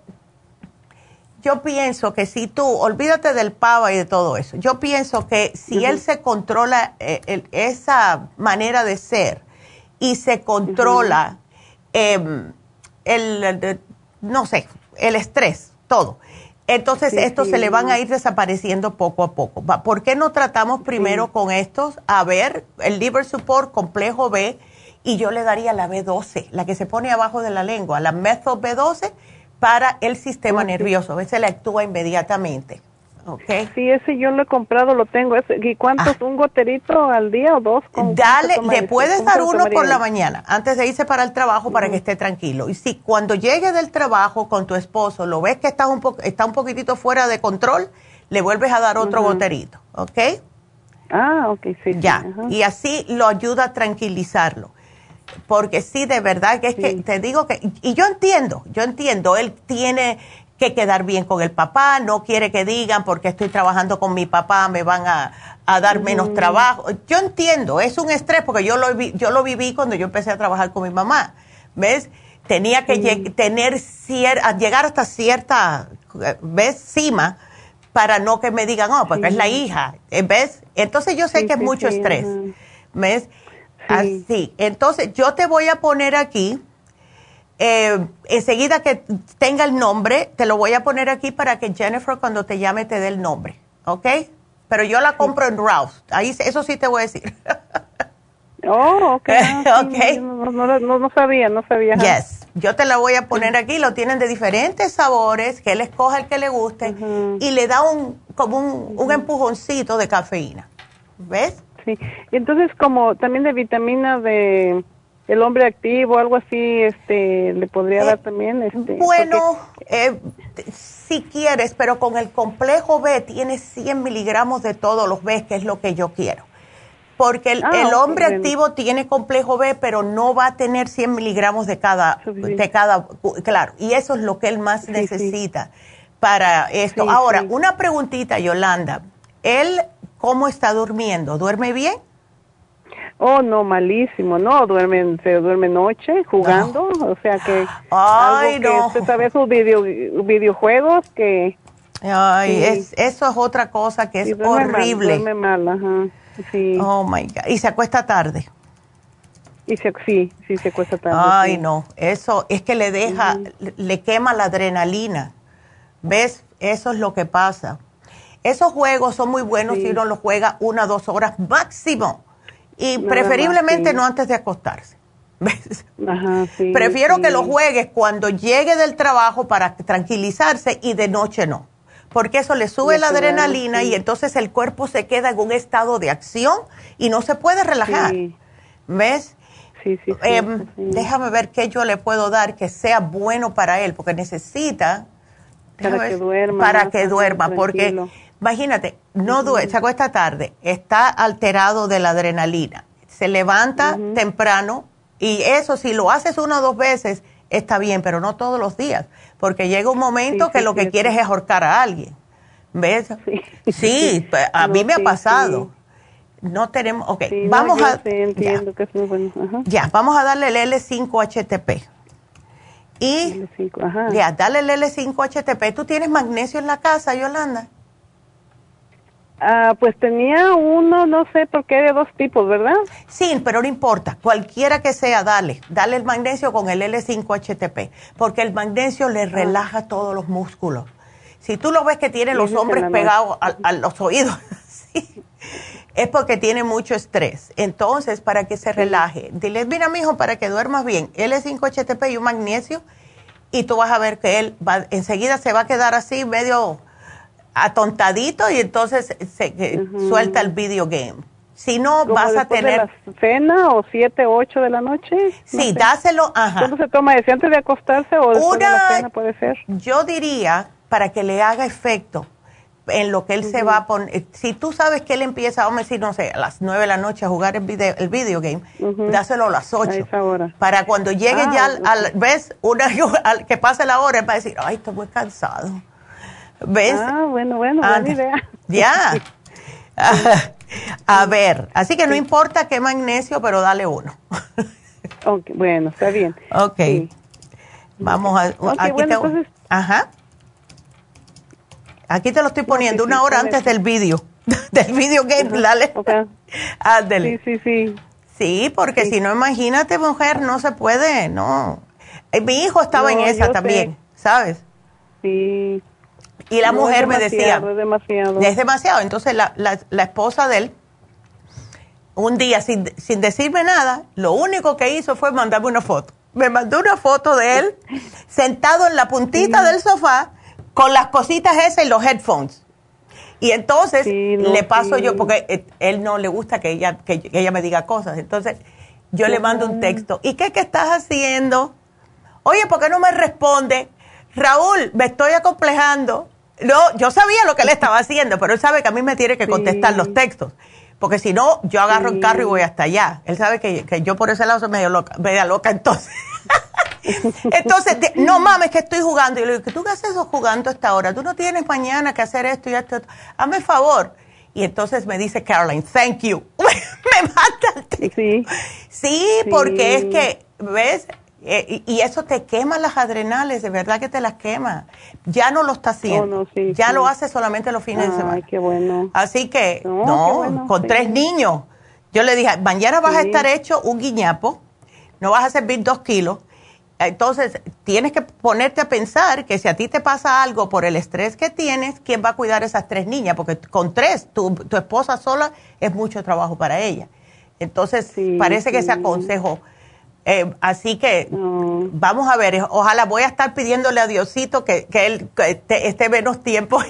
Yo pienso que si tú, olvídate del pavo y de todo eso, yo pienso que si él se controla eh, esa manera de ser y se controla em, el, no sé, el estrés, todo, entonces estos se le van a ir desapareciendo poco a poco. ¿Por qué no tratamos primero con estos? A ver, el liver support complejo B y yo le daría la B12, la que se pone abajo de la lengua, la methyl B12 para el sistema nervioso. A veces le actúa inmediatamente. Okay. Sí, ese yo lo he comprado, lo tengo. ¿Y cuánto es ah. un goterito al día o dos? Dale, le puedes dar uno por la mañana, antes de irse para el trabajo, para que esté tranquilo. Y si cuando llegue del trabajo con tu esposo lo ves que está un, está un poquitito fuera de control, le vuelves a dar otro goterito, ¿ok? Ah, ok, sí. Ya, y así lo ayuda a tranquilizarlo porque sí, de verdad que es que te digo que, y yo entiendo, yo entiendo, él tiene que quedar bien con el papá, no quiere que digan porque estoy trabajando con mi papá me van a, dar menos trabajo. Yo entiendo, es un estrés porque yo lo, yo lo viví cuando yo empecé a trabajar con mi mamá, ¿ves? Tenía que tener llegar hasta cierta, ¿ves? Cima para no que me digan, oh, porque es la hija, ¿ves? Entonces yo sé que es mucho estrés, ¿ves? Así. Entonces, yo te voy a poner aquí, eh, enseguida que tenga el nombre, te lo voy a poner aquí para que Jennifer cuando te llame te dé el nombre, ¿ok? Pero yo la compro en Rouse, ahí eso sí te voy a decir. oh, ok. okay. No, no, sabía, no sabía. Yes, yo te la voy a poner aquí, lo tienen de diferentes sabores, que él escoja el que le guste y le da un como un, un empujoncito de cafeína, ¿ves? Sí. Y entonces como también de vitamina de el hombre activo, algo así, este, le podría dar también. Este, bueno, eh, si quieres, pero con el complejo B tiene 100 miligramos de todos los B, que es lo que yo quiero. Porque el, ah, hombre activo tiene complejo B, pero no va a tener 100 miligramos de cada, de cada, claro, y eso es lo que él más necesita para esto. Ahora, una preguntita, Yolanda. ¿Él cómo está durmiendo? ¿Duerme bien? Oh, no, malísimo, no, duerme, se duerme noche jugando, o sea que, Ay, no. usted sabe sus video, videojuegos que... Ay, es, eso es otra cosa que es horrible. duerme mal, ajá, sí. Oh, my God, y se acuesta tarde. Y se, sí, sí, se acuesta tarde. Ay, no, eso es que le deja, le quema la adrenalina. ¿Ves? Eso es lo que pasa. Esos juegos son muy buenos si uno los juega una o dos horas máximo. Y preferiblemente no antes de acostarse. Prefiero que lo juegues cuando llegue del trabajo para tranquilizarse y de noche no, porque eso le sube la adrenalina y entonces el cuerpo se queda en un estado de acción y no se puede relajar. ¿Ves? Em, déjame ver qué yo le puedo dar que sea bueno para él, porque necesita... Para que duerma. Para que duerma, porque Imagínate, no duerme, se acuesta tarde, está alterado de la adrenalina, se levanta temprano y eso si lo haces una o dos veces está bien, pero no todos los días, porque llega un momento que lo que quieres es ahorcar a alguien. ¿Ves? Sí, pues, a mí me ha pasado. No tenemos, ok, vamos a... ya, que es muy bueno. ya, vamos a darle el L5-HTP. Y L5, ajá. ya, dale el L5-HTP. ¿Tú tienes magnesio en la casa, Yolanda? Ah, pues tenía uno, no sé por qué, de dos tipos, ¿verdad? Sí, pero no importa, cualquiera que sea, dale, dale el magnesio con el L5-HTP, porque el magnesio le ah. relaja todos los músculos. Si tú lo ves que tiene los hombres pegados a, los oídos, es porque tiene mucho estrés. Entonces, para que se relaje, dile, mira, mijo, para que duermas bien, L5-HTP y un magnesio, y tú vas a ver que él va, enseguida se va a quedar así, medio atontadito y entonces se suelta el video game. Si no, vas a tener... De la cena o 7, 8 de la noche? sí, dáselo, ajá. ¿Cuándo se toma ese? ¿Antes de acostarse o después de la cena puede ser? Yo diría, para que le haga efecto en lo que él se va a poner... Si tú sabes que él empieza, vamos a decir, no sé, a las 9 de la noche a jugar el video, el video game, dáselo a las 8. Para cuando llegue ah, ya al, ¿Ves? Una, que pase la hora, él va a decir, ay, estoy muy cansado ¿Ves? Ah, bueno, bueno, buena idea. Ya. a ver, así que no importa qué magnesio, pero dale uno. okay, bueno, está bien. Ok. Vamos a... aquí te, Ajá. Aquí te lo estoy poniendo una hora antes del vídeo. del video game, dale. Sí, sí, sí. Sí, porque si no, imagínate, mujer, no se puede, no. Eh, mi hijo estaba en esa también, ¿sabes? Sí. Y la mujer me decía, es demasiado. Es demasiado. Entonces la, la, esposa de él, un día sin, sin, decirme nada, lo único que hizo fue mandarme una foto. Me mandó una foto de él sentado en la puntita del sofá con las cositas esas y los headphones. Y entonces le paso yo, porque él no le gusta que ella, que, ella me diga cosas. Entonces yo le mando un texto. ¿Y qué, qué estás haciendo? Oye, ¿por qué no me responde? Raúl, me estoy acomplejando. No, yo sabía lo que él estaba haciendo, pero él sabe que a mí me tiene que contestar los textos. Porque si no, yo agarro el carro y voy hasta allá. Él sabe que, yo por ese lado soy medio loca, media loca, entonces. entonces, no mames, que estoy jugando. Y le digo, ¿tú qué haces jugando a esta hora? Tú no tienes mañana que hacer esto y esto. Hazme favor. Y entonces me dice Caroline, thank you. me mata el sí. sí, porque es que, ¿ves? Eh, y, eso te quema las adrenales, de verdad que te las quema. Ya no lo está haciendo. Oh, ya lo hace solamente los fines de semana. Ay, qué bueno. Así que, no, con tres niños. Yo le dije, mañana vas a estar hecho un guiñapo, no vas a servir dos kilos. Entonces, tienes que ponerte a pensar que si a ti te pasa algo por el estrés que tienes, ¿quién va a cuidar a esas tres niñas? Porque con tres, tu, tu esposa sola es mucho trabajo para ella. Entonces, parece que ese consejo eh, así que vamos a ver, ojalá voy a estar pidiéndole a Diosito que, que él esté menos tiempo.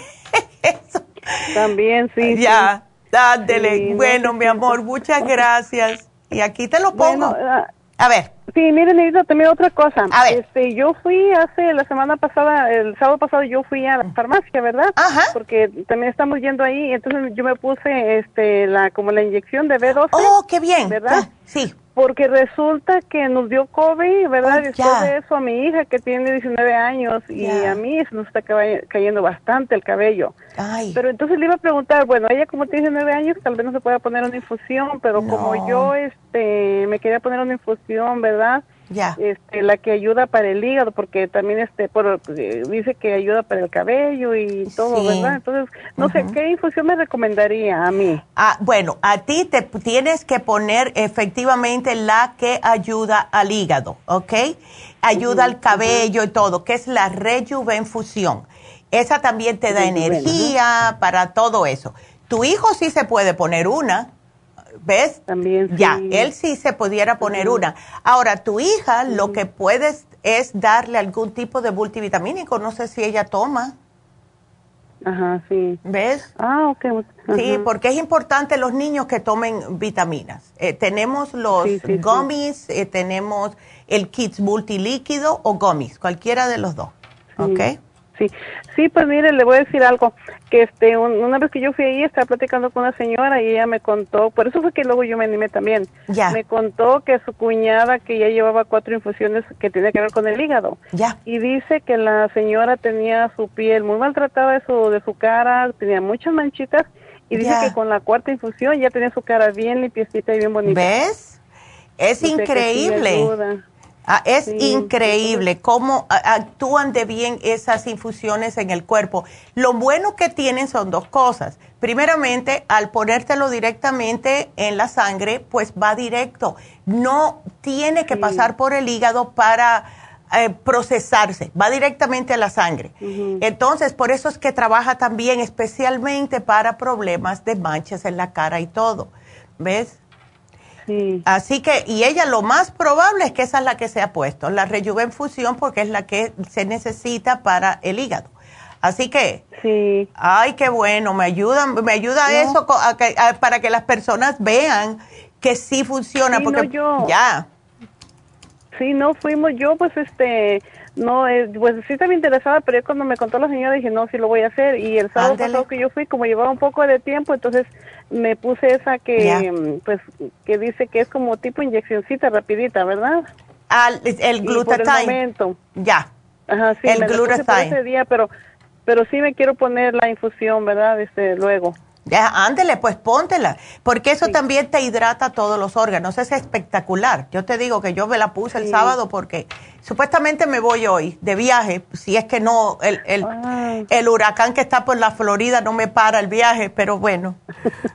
También, sí. Ya, dándele. bueno, mi amor, muchas gracias. Y aquí te lo pongo. Ah, A ver. Sí, miren, necesito también otra cosa. A ver. Este, yo fui hace la semana pasada, el sábado pasado yo fui a la farmacia, ¿verdad? Ajá. Porque también estamos yendo ahí, entonces yo me puse este la como la inyección de B12. Oh, qué bien. ¿Verdad? Sí porque resulta que nos dio COVID, ¿verdad? Oh, Después de eso a mi hija que tiene 19 años y a mí se nos está cayendo bastante el cabello. Ay. Pero entonces le iba a preguntar, bueno, ella como tiene 19 años tal vez no se pueda poner una infusión, pero como yo este me quería poner una infusión, ¿verdad? Ya. Este, la que ayuda para el hígado, porque también este, por, eh, dice que ayuda para el cabello y todo, ¿verdad? Entonces, no sé, ¿qué infusión me recomendaría a mí? Ah, bueno, a ti te tienes que poner efectivamente la que ayuda al hígado, ¿ok? Ayuda al cabello y todo, que es la rejuvenfusión. Esa también te da energía para todo eso. Tu hijo sí se puede poner una, ¿Ves? También. Ya, él sí se pudiera poner una. Ahora, tu hija lo que puedes es darle algún tipo de multivitamínico. No sé si ella toma. Ajá, sí. ¿Ves? Ah, ok. Sí, porque es importante los niños que tomen vitaminas. Eh, tenemos los gummies, eh, tenemos el Kids multilíquido o gummies, cualquiera de los dos. ¿Ok? Sí, sí, pues mire, le voy a decir algo, que este, una vez que yo fui ahí, estaba platicando con una señora y ella me contó, por eso fue que luego yo me animé también, ya. me contó que su cuñada, que ya llevaba cuatro infusiones que tenía que ver con el hígado, ya. y dice que la señora tenía su piel muy maltratada de su, de su cara, tenía muchas manchitas, y dice que con la cuarta infusión ya tenía su cara bien limpiecita y bien bonita. ¿Ves? Es increíble. Ah, es increíble cómo actúan de bien esas infusiones en el cuerpo. Lo bueno que tienen son dos cosas. Primeramente, al ponértelo directamente en la sangre, pues va directo. No tiene que pasar por el hígado para eh, procesarse, va directamente a la sangre. Entonces, por eso es que trabaja también especialmente para problemas de manchas en la cara y todo. ¿Ves? Así que, y ella lo más probable es que esa es la que se ha puesto, la rejuvenfusión, porque es la que se necesita para el hígado. Así que, sí. ay, qué bueno, me ayuda, me ayuda eso para que las personas vean que sí funciona, porque ya. Sí, no fuimos yo, pues este, no, eh, pues sí estaba interesada, pero cuando me contó la señora dije, no, sí lo voy a hacer. Y el sábado pasado que yo fui, como llevaba un poco de tiempo, entonces me puse esa que, pues, que dice que es como tipo inyeccióncita rapidita, ¿verdad? Al, el glutathione. Ya. Ajá, sí, el glutathione. ese día, pero, pero sí me quiero poner la infusión, ¿verdad? Este, luego. Ya, ándele, pues póntela, porque eso también te hidrata todos los órganos, es espectacular. Yo te digo que yo me la puse el sábado porque supuestamente me voy hoy de viaje, si es que no, el, el, el, huracán que está por la Florida no me para el viaje, pero bueno.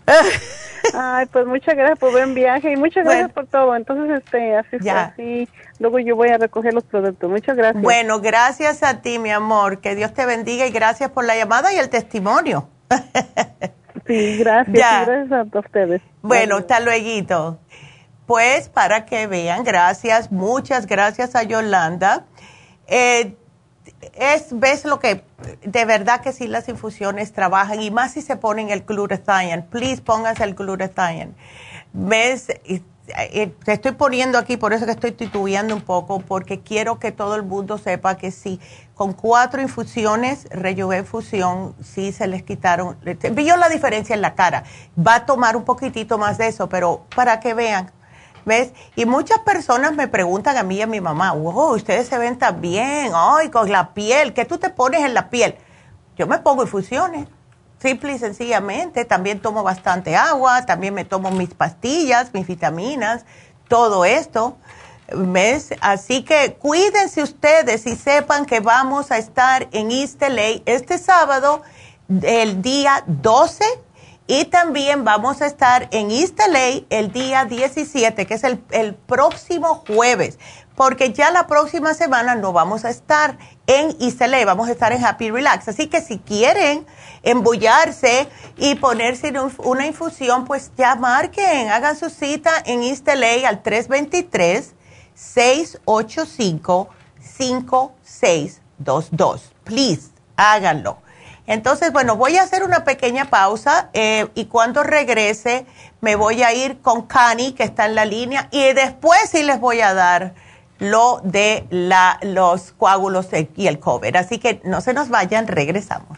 Ay, pues muchas gracias por buen viaje y muchas gracias por todo. Entonces, este, así ya. así. Luego yo voy a recoger los productos. Muchas gracias. Bueno, gracias a ti, mi amor. Que Dios te bendiga y gracias por la llamada y el testimonio. Sí, gracias. Gracias a ustedes. Bueno, hasta luego. Pues para que vean, gracias, muchas gracias a Yolanda. Eh, es, ves lo que, de verdad que sí las infusiones trabajan y más si se ponen el glutathione. Please póngase el glutathione. Ves, eh, te estoy poniendo aquí, por eso que estoy titubeando un poco, porque quiero que todo el mundo sepa que sí, con cuatro infusiones, Rejuve infusión, sí se les quitaron, vio la diferencia en la cara. Va a tomar un poquitito más de eso, pero para que vean, ¿ves? Y muchas personas me preguntan a mí y a mi mamá, wow, ustedes se ven tan bien, ay, con la piel, ¿qué tú te pones en la piel? Yo me pongo infusiones simple y sencillamente. También tomo bastante agua, también me tomo mis pastillas, mis vitaminas, todo esto. ¿Ves? Así que cuídense ustedes y sepan que vamos a estar en LA este sábado, el día 12, y también vamos a estar en LA el día 17, que es el, el próximo jueves porque ya la próxima semana no vamos a estar en Isele, vamos a estar en Happy Relax. Así que si quieren embullarse y ponerse una infusión, pues ya marquen, hagan su cita en Isele al 323-685-5622. Please, háganlo. Entonces, bueno, voy a hacer una pequeña pausa eh, y cuando regrese me voy a ir con Cani, que está en la línea, y después sí les voy a dar lo de la, los coágulos y el cover. Así que no se nos vayan, regresamos.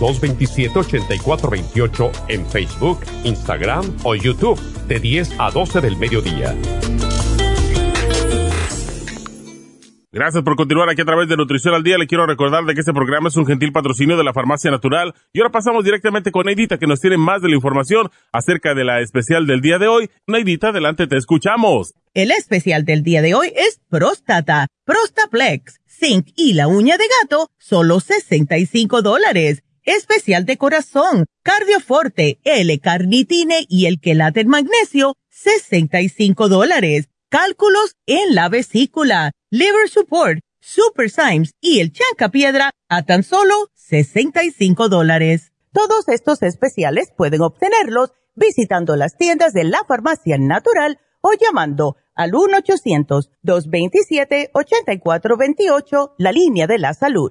1-800-227-8428 en Facebook, Instagram o YouTube de 10 a 12 del mediodía. Gracias por continuar aquí a través de Nutrición al Día. Le quiero recordar de que este programa es un gentil patrocinio de la Farmacia Natural. Y ahora pasamos directamente con Neidita, que nos tiene más de la información acerca de la especial del día de hoy. Neidita, adelante, te escuchamos. El especial del día de hoy es próstata, Prostaplex, Zinc y la uña de gato, solo 65 dólares. Especial de corazón, Cardioforte, L-Carnitine y el quelate magnesio, 65 dólares cálculos en la vesícula, liver support, super Symes y el chanca piedra a tan solo 65 dólares. Todos estos especiales pueden obtenerlos visitando las tiendas de la farmacia natural o llamando al 1-800-227-8428, la línea de la salud.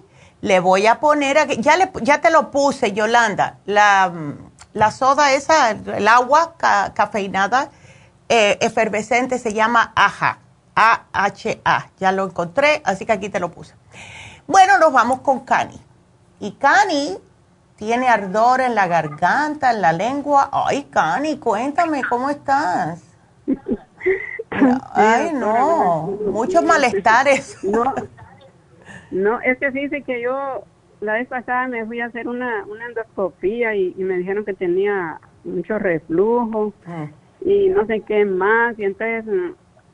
le voy a poner, ya, le, ya te lo puse, Yolanda, la, la soda esa, el agua cafeinada eh, efervescente se llama AHA a-H-A. Ya lo encontré, así que aquí te lo puse. Bueno, nos vamos con Cani. Y Cani tiene ardor en la garganta, en la lengua. Ay, Cani, cuéntame, ¿cómo estás? Ay, no, muchos malestares. No, no, es que dice que yo la vez pasada me fui a hacer una, una endoscopía y, me dijeron que tenía mucho reflujo ah. y no sé qué más. Y entonces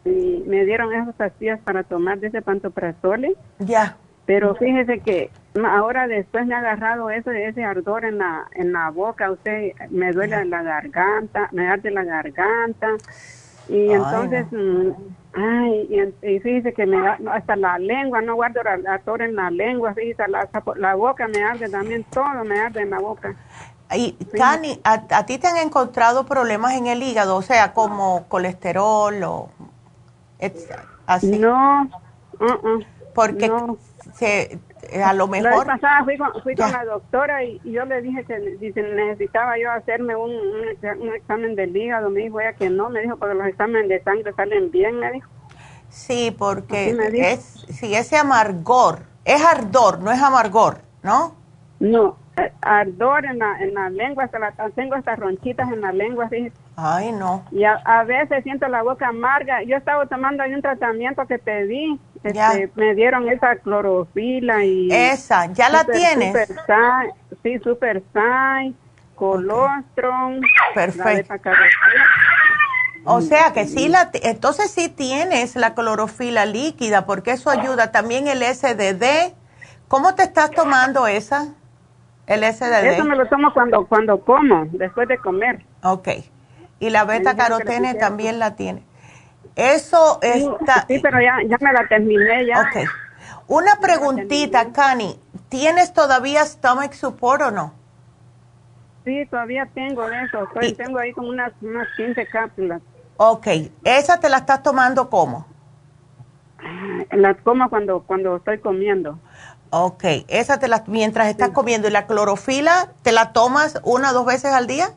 y me dieron esas pastillas para tomar de ese pantoprazole. Ya. Pero fíjese que ahora después me ha agarrado ese, ese ardor en la, en la boca, usted me duele la garganta, me arde la garganta. Y entonces, mm, ay, y, fíjese que me hasta la lengua, no guardo ardor en la lengua, fíjese, la, la boca me arde también, todo me arde en la boca. Y, Cani, ¿a, ¿a, ti te han encontrado problemas en el hígado? O sea, como colesterol o así. No, porque Se, a lo mejor. La vez pasada fui con, fui con la doctora y, yo le dije que necesitaba yo hacerme un, un, examen del hígado. Me dijo ella que no, me dijo porque los exámenes de sangre salen bien, me dijo. Sí, porque es, si ese amargor, es ardor, no es amargor, ¿no? No, ardor en la, en la lengua, hasta la, tengo estas ronchitas en la lengua, Ay, no. Y a, veces siento la boca amarga. Yo estaba tomando ahí un tratamiento que pedí. Este, me dieron esa clorofila y... Esa, ¿ya la tienes? sí, Super Sai, Colostrum. Perfecto. O sea que sí, la, entonces sí tienes la clorofila líquida porque eso ayuda. También el SDD. ¿Cómo te estás tomando esa? El SDD. Eso me lo tomo cuando, cuando como, después de comer. Ok. Y la beta carotene también la tiene. Eso está... Sí, pero ya, ya me la terminé ya. Ok. Una preguntita, Cani. ¿Tienes todavía stomach support o no? Sí, todavía tengo eso. Estoy, tengo ahí como unas, unas 15 cápsulas. Ok. ¿Esa te la estás tomando cómo? La tomo cuando, cuando estoy comiendo. Ok. ¿Esa te la, mientras estás comiendo y la clorofila, te la tomas una o dos veces al día?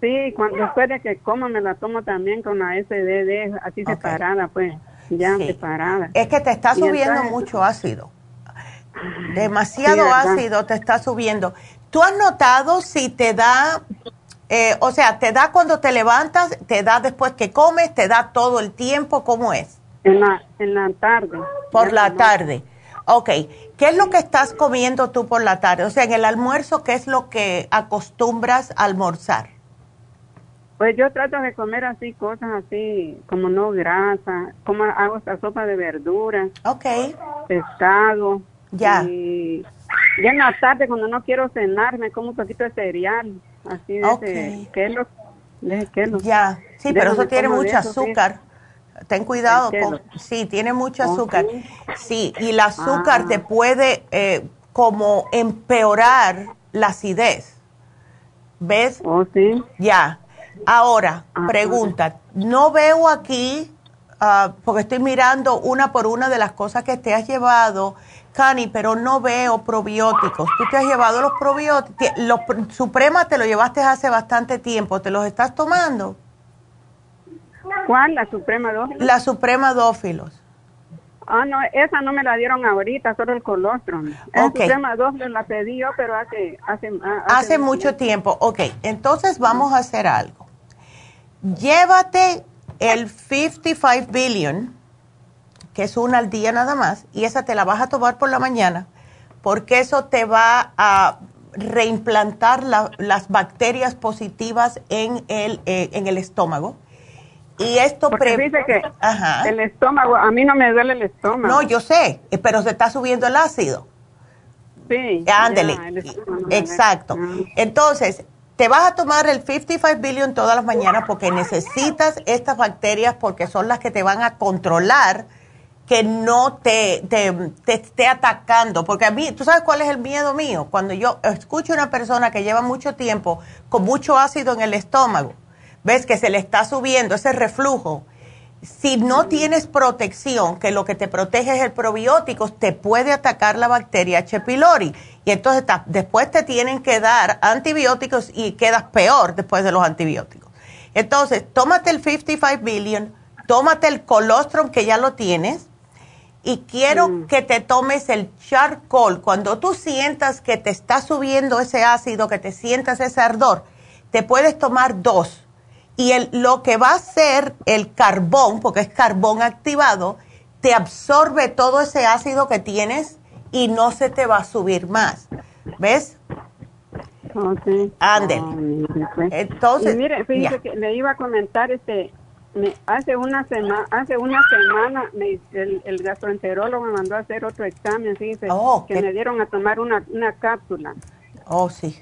Sí, cuando después de que como me la tomo también con la SDD, así separada, pues, ya separada. Es que te está subiendo mucho ácido. Demasiado ácido te está subiendo. ¿Tú has notado si te da, eh, o sea, te da cuando te levantas, te da después que comes, te da todo el tiempo? ¿Cómo es? En la, en la tarde. Por la tarde. Ok. ¿Qué es lo que estás comiendo tú por la tarde? O sea, en el almuerzo, ¿qué es lo que acostumbras a almorzar? Pues yo trato de comer así, cosas así, como no grasa, como hago esta sopa de verduras. Ok. Pescado. Ya. Y ya en la tarde, cuando no quiero cenar, me como un poquito de cereal, así de ese kelo, de kelo. Ya, sí, pero eso tiene mucho azúcar. Ten cuidado, con, sí, tiene mucho azúcar. Sí, y el azúcar te ah. puede eh, como empeorar la acidez. ¿Ves? Oh, sí. Ya. Ahora, pregunta, no veo aquí, ah, porque estoy mirando una por una de las cosas que te has llevado, Cani, pero no veo probióticos. Tú te has llevado los probióticos, los Suprema te lo llevaste hace bastante tiempo, ¿te los estás tomando? ¿Cuál? ¿La Suprema Dófilos? La Suprema Dófilos. Ah, no, esa no me la dieron ahorita, solo el colostrum. La Suprema Dófilos la pedí yo, pero hace... Hace, hace, mucho tiempo. Ok, entonces vamos a hacer algo. Llévate el 55 billion, que es una al día nada más, y esa te la vas a tomar por la mañana, porque eso te va a reimplantar las bacterias positivas en el, eh, en el estómago. Y esto Porque dice que el estómago, a mí no me duele el estómago. No, yo sé, eh, pero se está subiendo el ácido. Sí. Ándele. Exacto. Entonces, te vas a tomar el 55 billion todas las mañanas porque necesitas estas bacterias porque son las que te van a controlar que no te, te, esté atacando. Porque a mí, ¿tú sabes cuál es el miedo mío? Cuando yo escucho a una persona que lleva mucho tiempo con mucho ácido en el estómago, ves que se le está subiendo ese reflujo. Si no tienes protección, que lo que te protege es el probiótico, te puede atacar la bacteria H. pylori y entonces después te tienen que dar antibióticos y quedas peor después de los antibióticos. Entonces, tómate el 55 billion, tómate el colostrum que ya lo tienes y quiero mm. que te tomes el charcoal. Cuando tú sientas que te está subiendo ese ácido, que te sientas ese ardor, te puedes tomar dos. Y el, lo que va a hacer el carbón, porque es carbón activado, te absorbe todo ese ácido que tienes y no se te va a subir más. ¿Ves? Okay. Ah, Entonces, mire, fíjese que le iba a comentar este hace una semana hace una semana el, el, gastroenterólogo me mandó a hacer otro examen, fíjese, oh, que me dieron a tomar una, una cápsula. Oh, sí.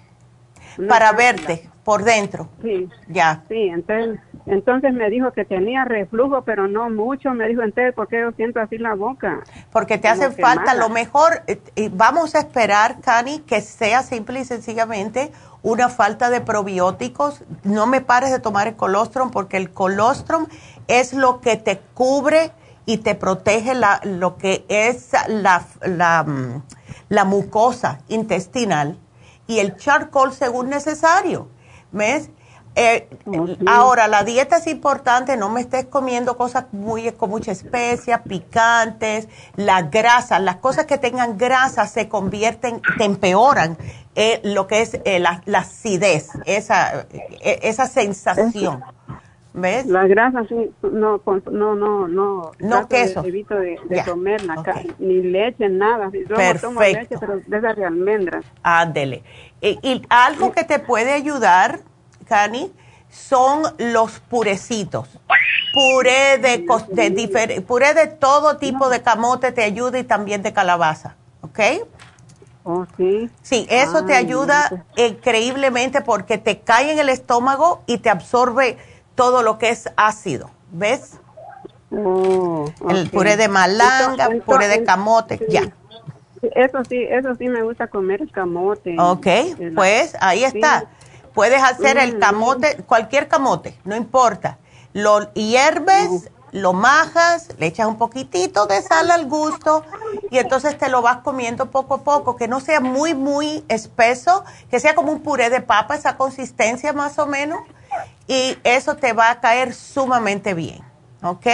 Para verte por dentro. Sí. Ya. Sí, entonces entonces me dijo que tenía reflujo, pero no mucho. Me dijo, entonces, ¿por qué yo siento así la boca? Porque te hace falta, lo mejor, eh, vamos a esperar, Cani, que sea simple y sencillamente una falta de probióticos. No me pares de tomar el colostrum porque el colostrum es lo que te cubre y te protege la, lo que es la, la, mm, la mucosa intestinal y el charcoal según necesario. ¿Ves? Eh, ahora, la dieta es importante, no me estés comiendo cosas muy, con mucha especia, picantes, la grasa, las cosas que tengan grasa se convierten, te empeoran eh, lo que es eh, la, acidez, esa, esa sensación. ¿Ves? La grasa sí, no, no, no, no. No queso. evito de, comer ni leche, nada. Yo Perfecto. tomo leche, pero de esas de almendras. Ándele. y algo que te puede ayudar Cani, son los purecitos. Puré de, de puré de todo tipo de camote te ayuda y también de calabaza, ¿ok? Oh, sí. Sí, eso te ayuda increíblemente porque te cae en el estómago y te absorbe todo lo que es ácido, ¿ves? Oh, el puré de malanga, puré de camote, ya. Eso sí, eso sí me gusta comer el camote. Ok, pues ahí está. Puedes hacer el camote, cualquier camote, no importa. Lo hierves, lo majas, le echas un poquitito de sal al gusto y entonces te lo vas comiendo poco a poco, que no sea muy, muy espeso, que sea como un puré de papa, esa consistencia más o menos, y eso te va a caer sumamente bien, ¿ok?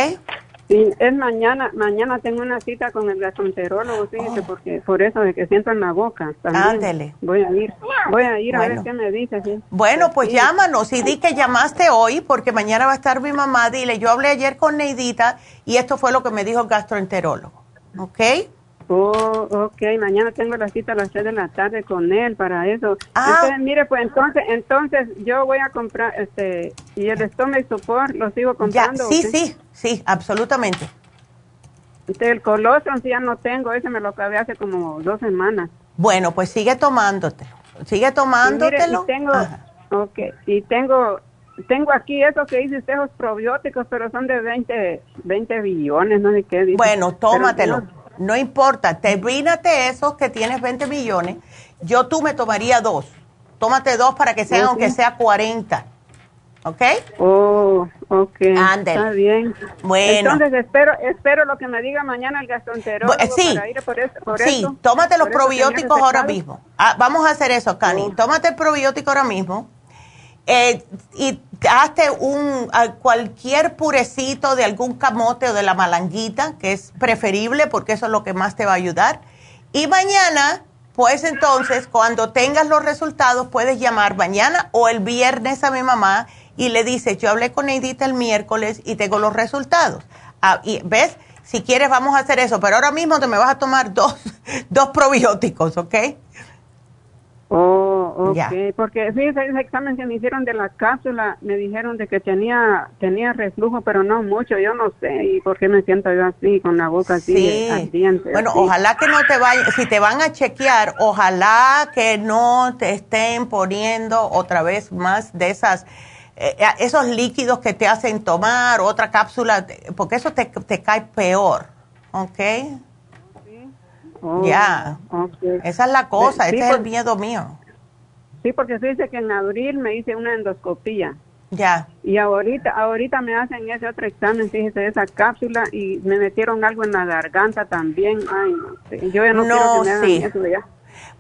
Sí, es mañana, mañana tengo una cita con el gastroenterólogo, fíjese, oh. porque por eso de que siento en la boca también. Ándele. Voy a ir, voy a ir a ver qué me dice. ¿sí? Bueno, pues llámanos y di que llamaste hoy porque mañana va a estar mi mamá. Dile, yo hablé ayer con Neidita y esto fue lo que me dijo el gastroenterólogo, ¿ok? Oh, ok, mañana tengo la cita a las 3 de la tarde con él para eso. Ah. mire, pues entonces, entonces yo voy a comprar, este, y el estómago support lo sigo comprando. sí, sí, sí, absolutamente. Este, el colostrum sí ya no tengo, ese me lo acabé hace como dos semanas. Bueno, pues sigue tomándote, sigue tomándotelo. Y tengo, ok, y tengo, tengo aquí eso que dice usted, probióticos, pero son de 20, 20 billones, no sé qué dice. Bueno, tómatelo no importa, termínate esos que tienes 20 millones. Yo tú me tomaría dos. Tómate dos para que sean, aunque sea 40. ¿Ok? Oh, ok. Está bien. Bueno. Entonces espero, espero lo que me diga mañana el gastroenterólogo sí, para ir por eso, sí, tómate los probióticos ahora mismo. Ah, vamos a hacer eso, Cani. Oh. Tómate el probiótico ahora mismo. Eh, y hazte un cualquier purecito de algún camote o de la malanguita, que es preferible porque eso es lo que más te va a ayudar. Y mañana, pues entonces, cuando tengas los resultados, puedes llamar mañana o el viernes a mi mamá y le dices, yo hablé con Edita el miércoles y tengo los resultados. Ah, y ves, si quieres vamos a hacer eso, pero ahora mismo te me vas a tomar dos, dos probióticos, ¿ok? Oh, ok, porque sí, ese, examen que me hicieron de la cápsula, me dijeron de que tenía tenía reflujo, pero no mucho, yo no sé, y por qué me siento yo así, con la boca así ardiente. Bueno, ojalá que no te vayan, si te van a chequear, ojalá que no te estén poniendo otra vez más de esas, eh, eh, esos líquidos que te hacen tomar, otra cápsula, porque eso te, te cae peor, ¿ok? Oh, ya. Esa es la cosa, ese es el miedo mío. Sí, porque se dice que en abril me hice una endoscopía. Ya. Y ahorita, ahorita me hacen ese otro examen, fíjese, esa cápsula y me metieron algo en la garganta también. Ay, no Yo ya no, quiero que me sí. eso ya.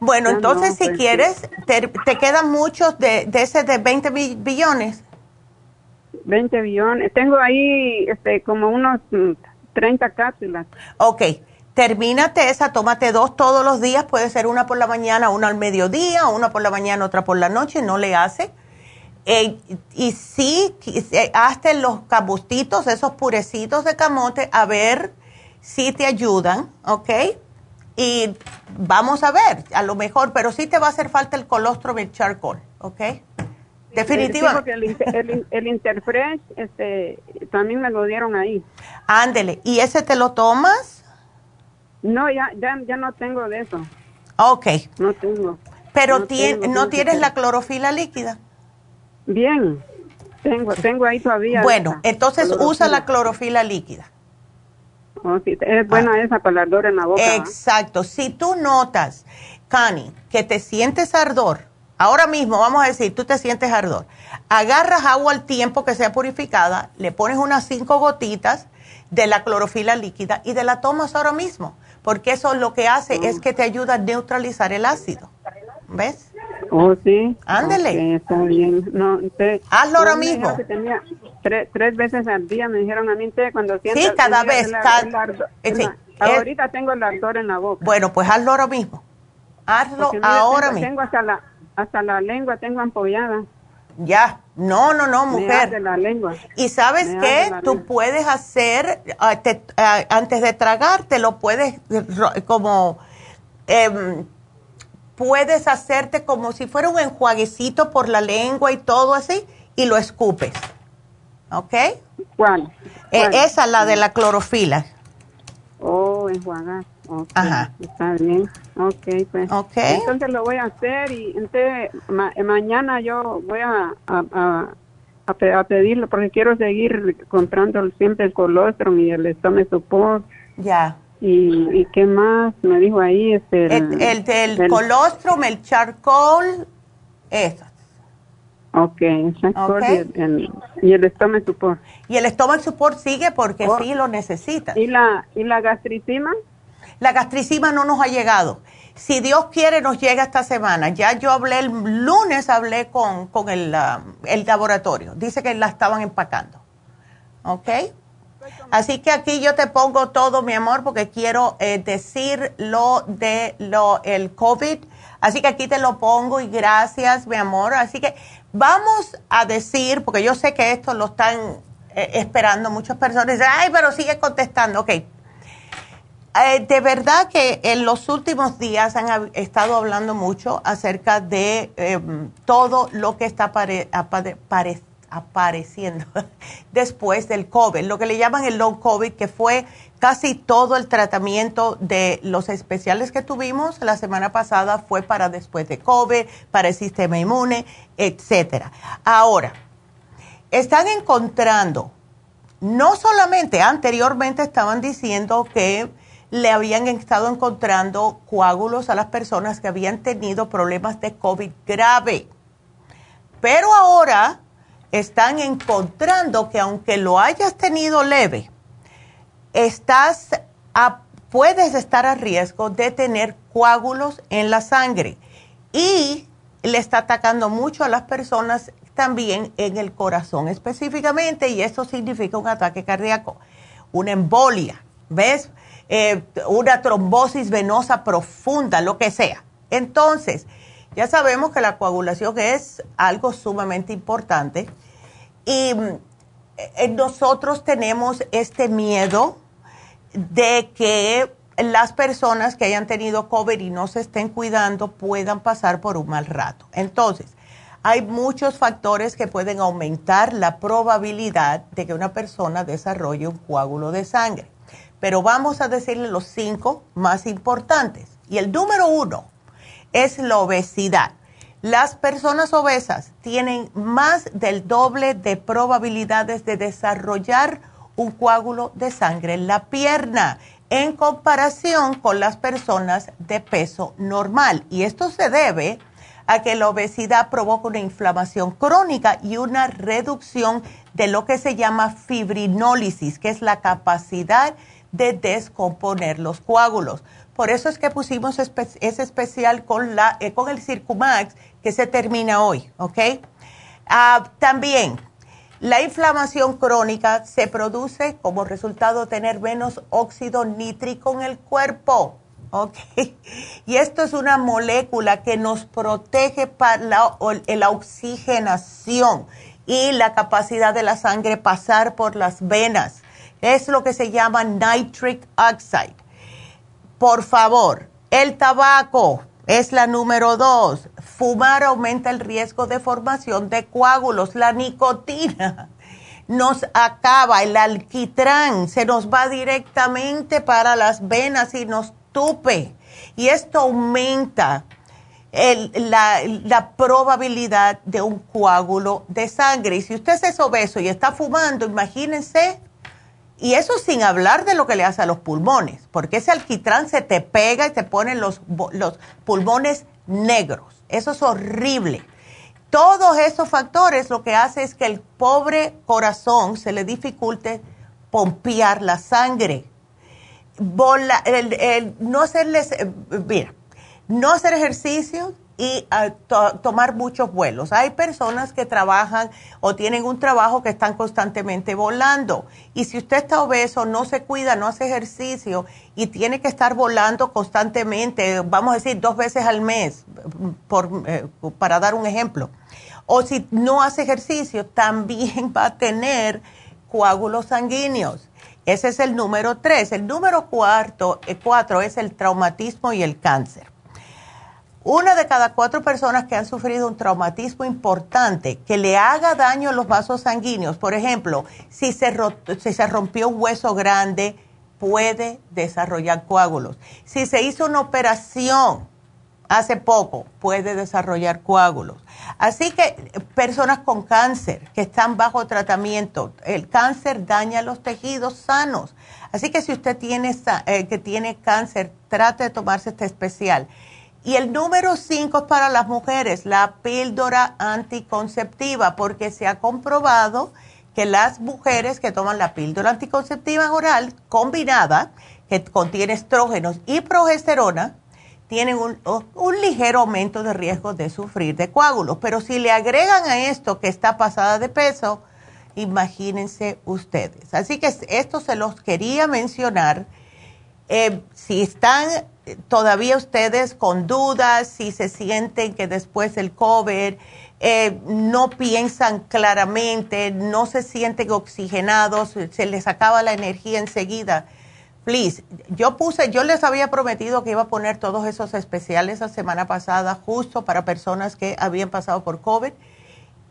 Bueno, entonces si pues, quieres, te, quedan muchos de, de ese de 20 billones. 20 billones. Tengo ahí este como unos 30 mm, cápsulas. Ok termínate esa, tómate dos todos los días, puede ser una por la mañana, una al mediodía, una por la mañana, otra por la noche, no le hace. Eh, y sí, eh, hazte los cabustitos, esos purecitos de camote, a ver si te ayudan, ¿ok? Y vamos a ver, a lo mejor, pero sí te va a hacer falta el colostrum y el charcoal, ¿ok? Definitivamente. el, el, Interfresh este, también me lo dieron ahí. Ándele, ¿y ese te lo tomas? No, ya, ya, ya no tengo de eso. Ok. No tengo. Pero no, ¿no tienes la clorofila líquida? Bien, tengo, tengo ahí todavía. Bueno, entonces usa la clorofila líquida. Oh, sí, es buena ah. esa para el ardor en la boca. Exacto. Si tú notas, Cani, que te sientes ardor, ahora mismo vamos a decir, tú te sientes ardor, agarras agua al tiempo que sea purificada, le pones unas cinco gotitas de la clorofila líquida y de la tomas ahora mismo porque eso lo que hace es que te ayuda a neutralizar el ácido. ¿Ves? Oh, sí. Ándele. está bien. No, Hazlo ahora mismo. tres, veces al día me dijeron a mí cuando sientas... Sí, cada vez. Eh, ahorita tengo el ardor en la boca. Bueno, pues hazlo ahora mismo. Hazlo ahora mismo. Tengo hasta la, hasta la lengua, tengo ampollada. Ya, no, no, no, mujer. la lengua. Y sabes qué, tú puedes hacer, ah, ah, antes de tragar, te lo puedes como, em, puedes hacerte como si fuera un enjuaguecito por la lengua y todo así, y lo escupes. ¿Ok? ¿Cuál? Eh, esa, la de la clorofila. Oh, enjuagar. Ajá. Está bien. Ok, pues. Entonces lo voy a hacer y entonces mañana yo voy a, a, pedirlo porque quiero seguir comprando siempre el colostrum y el estómago support. Ya. Y, y, qué más me dijo ahí este el, el, el, colostrum el charcoal eso Ok, okay. Y, el, y, el, estómago support. Y el estómago support sigue porque oh. sí lo necesita. ¿Y la, ¿Y la gastricima? La gastricima no nos ha llegado. Si Dios quiere, nos llega esta semana. Ya yo hablé el lunes, hablé con, con el, el laboratorio. Dice que la estaban empacando. ¿Ok? Así que aquí yo te pongo todo, mi amor, porque quiero eh, decir lo de lo, el COVID. Así que aquí te lo pongo y gracias, mi amor. Así que Vamos a decir, porque yo sé que esto lo están eh, esperando muchas personas, ay, pero sigue contestando, ok. Eh, de verdad que en los últimos días han estado hablando mucho acerca de em, todo lo que está apareciendo después del COVID, lo que le llaman el long COVID, que fue casi todo el tratamiento de los especiales que tuvimos la semana pasada fue para después de COVID, para el sistema inmune, etcétera. Ahora, están encontrando, no solamente anteriormente estaban diciendo que le habían estado encontrando coágulos a las personas que habían tenido problemas de COVID grave, pero ahora están encontrando que aunque lo hayas tenido leve, estás puedes estar a riesgo de tener coágulos en la sangre y le está atacando mucho a las personas también en el corazón específicamente y eso significa un ataque cardíaco, una embolia, ¿ves? Eh, una trombosis venosa profunda, lo que sea. Entonces, ya sabemos que la coagulación es algo sumamente importante y eh, nosotros tenemos este miedo de que las personas que hayan tenido COVID y no se estén cuidando puedan pasar por un mal rato. Entonces, hay muchos factores que pueden aumentar la probabilidad de que una persona desarrolle un coágulo de sangre. Pero vamos a decirle los cinco más importantes. Y el número uno es la obesidad. Las personas obesas tienen más del doble de probabilidades de desarrollar un coágulo de sangre en la pierna en comparación con las personas de peso normal. Y esto se debe a que la obesidad provoca una inflamación crónica y una reducción de lo que se llama fibrinólisis, que es la capacidad de descomponer los coágulos. Por eso es que pusimos ese especial con, la, eh, con el Circumax que se termina hoy, ¿ok? Ah, también la inflamación crónica se produce como resultado de tener menos óxido nítrico en el cuerpo. ¿ok? Y esto es una molécula que nos protege para la, la, oxigenación y la capacidad de la sangre pasar por las venas. Es lo que se llama nitric oxide. Por favor, el tabaco es la número dos. Fumar aumenta el riesgo de formación de coágulos. La nicotina nos acaba, el alquitrán se nos va directamente para las venas y nos tupe. Y esto aumenta la, la, probabilidad de un coágulo de sangre. Y si usted es obeso y está fumando, imagínense, y eso sin hablar de lo que le hace a los pulmones, porque ese alquitrán se te pega y te pone los, los pulmones negros. Eso es horrible. Todos esos factores lo que hace es que el pobre corazón se le dificulte pompear la sangre. no hacerles, eh, mira, no hacer ejercicio y ah, tomar muchos vuelos. Hay personas que trabajan o tienen un trabajo que están constantemente volando. Y si usted está obeso, no se cuida, no hace ejercicio y tiene que estar volando constantemente, vamos a decir dos veces al mes, por, eh, para dar un ejemplo. O si no hace ejercicio, también va a tener coágulos sanguíneos. Ese es el número tres. El número cuarto, eh, cuatro es el traumatismo y el cáncer. Una de cada cuatro personas que han sufrido un traumatismo importante que le haga daño a los vasos sanguíneos, por ejemplo, si se, si se rompió un hueso grande, puede desarrollar coágulos. Si se hizo una operación hace poco puede desarrollar coágulos. Así que personas con cáncer que están bajo tratamiento, el cáncer daña los tejidos sanos. Así que si usted tiene, eh, que tiene cáncer, trate de tomarse este especial. Y el número 5 es para las mujeres, la píldora anticonceptiva, porque se ha comprobado que las mujeres que toman la píldora anticonceptiva oral combinada, que contiene estrógenos y progesterona, tienen un, un, ligero aumento de riesgo de sufrir de coágulos. Pero si le agregan a esto que está pasada de peso, imagínense ustedes. Así que esto se los quería mencionar. Eh, si están todavía ustedes con dudas, si se sienten que después del COVID eh, no piensan claramente, no se sienten oxigenados, se les acaba la energía enseguida. Please, yo puse, yo les había prometido que iba a poner todos esos especiales la semana pasada justo para personas que habían pasado por COVID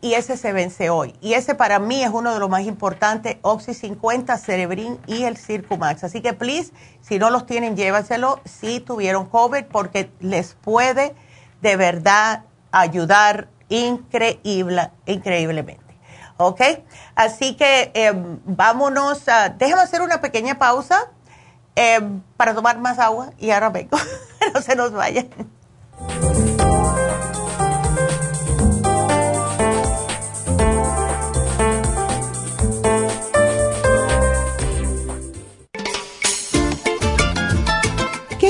y ese se vence hoy. Y ese para mí es uno de los más importantes, Oxy 50, Cerebrin y el Circumax. Así que, please, si no los tienen, llévaselo si tuvieron COVID porque les puede de verdad ayudar increíble, increíblemente. ¿Ok? Así que em, vámonos, a, déjame hacer una pequeña pausa em, para tomar más agua y ahora vengo. no se nos vayan.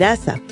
grasa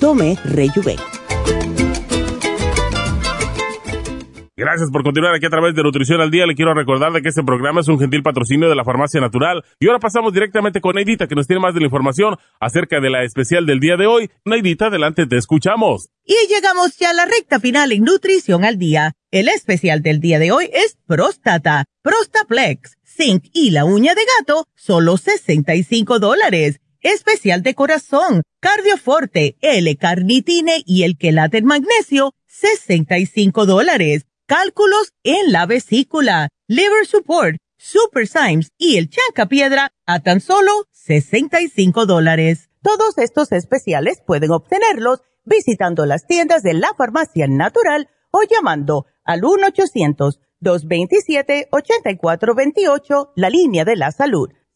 Tome Rejuven. Gracias por continuar aquí a través de Nutrición al Día. Le quiero recordar de que este programa es un gentil patrocinio de la Farmacia Natural. Y ahora pasamos directamente con Neidita, que nos tiene más de la información acerca de la especial del día de hoy. Neidita, adelante, te escuchamos. Y llegamos ya a la recta final en Nutrición al Día. El especial del día de hoy es Próstata, Prostaplex, Zinc y la uña de gato, solo 65 dólares. Especial de corazón, Cardioforte, L-Carnitine y el quelate magnesio, 65 dólares cálculos en la vesícula, liver support, super Symes y el chanca piedra a tan solo 65 dólares. Todos estos especiales pueden obtenerlos visitando las tiendas de la farmacia natural o llamando al 1-800-227-8428, la línea de la salud.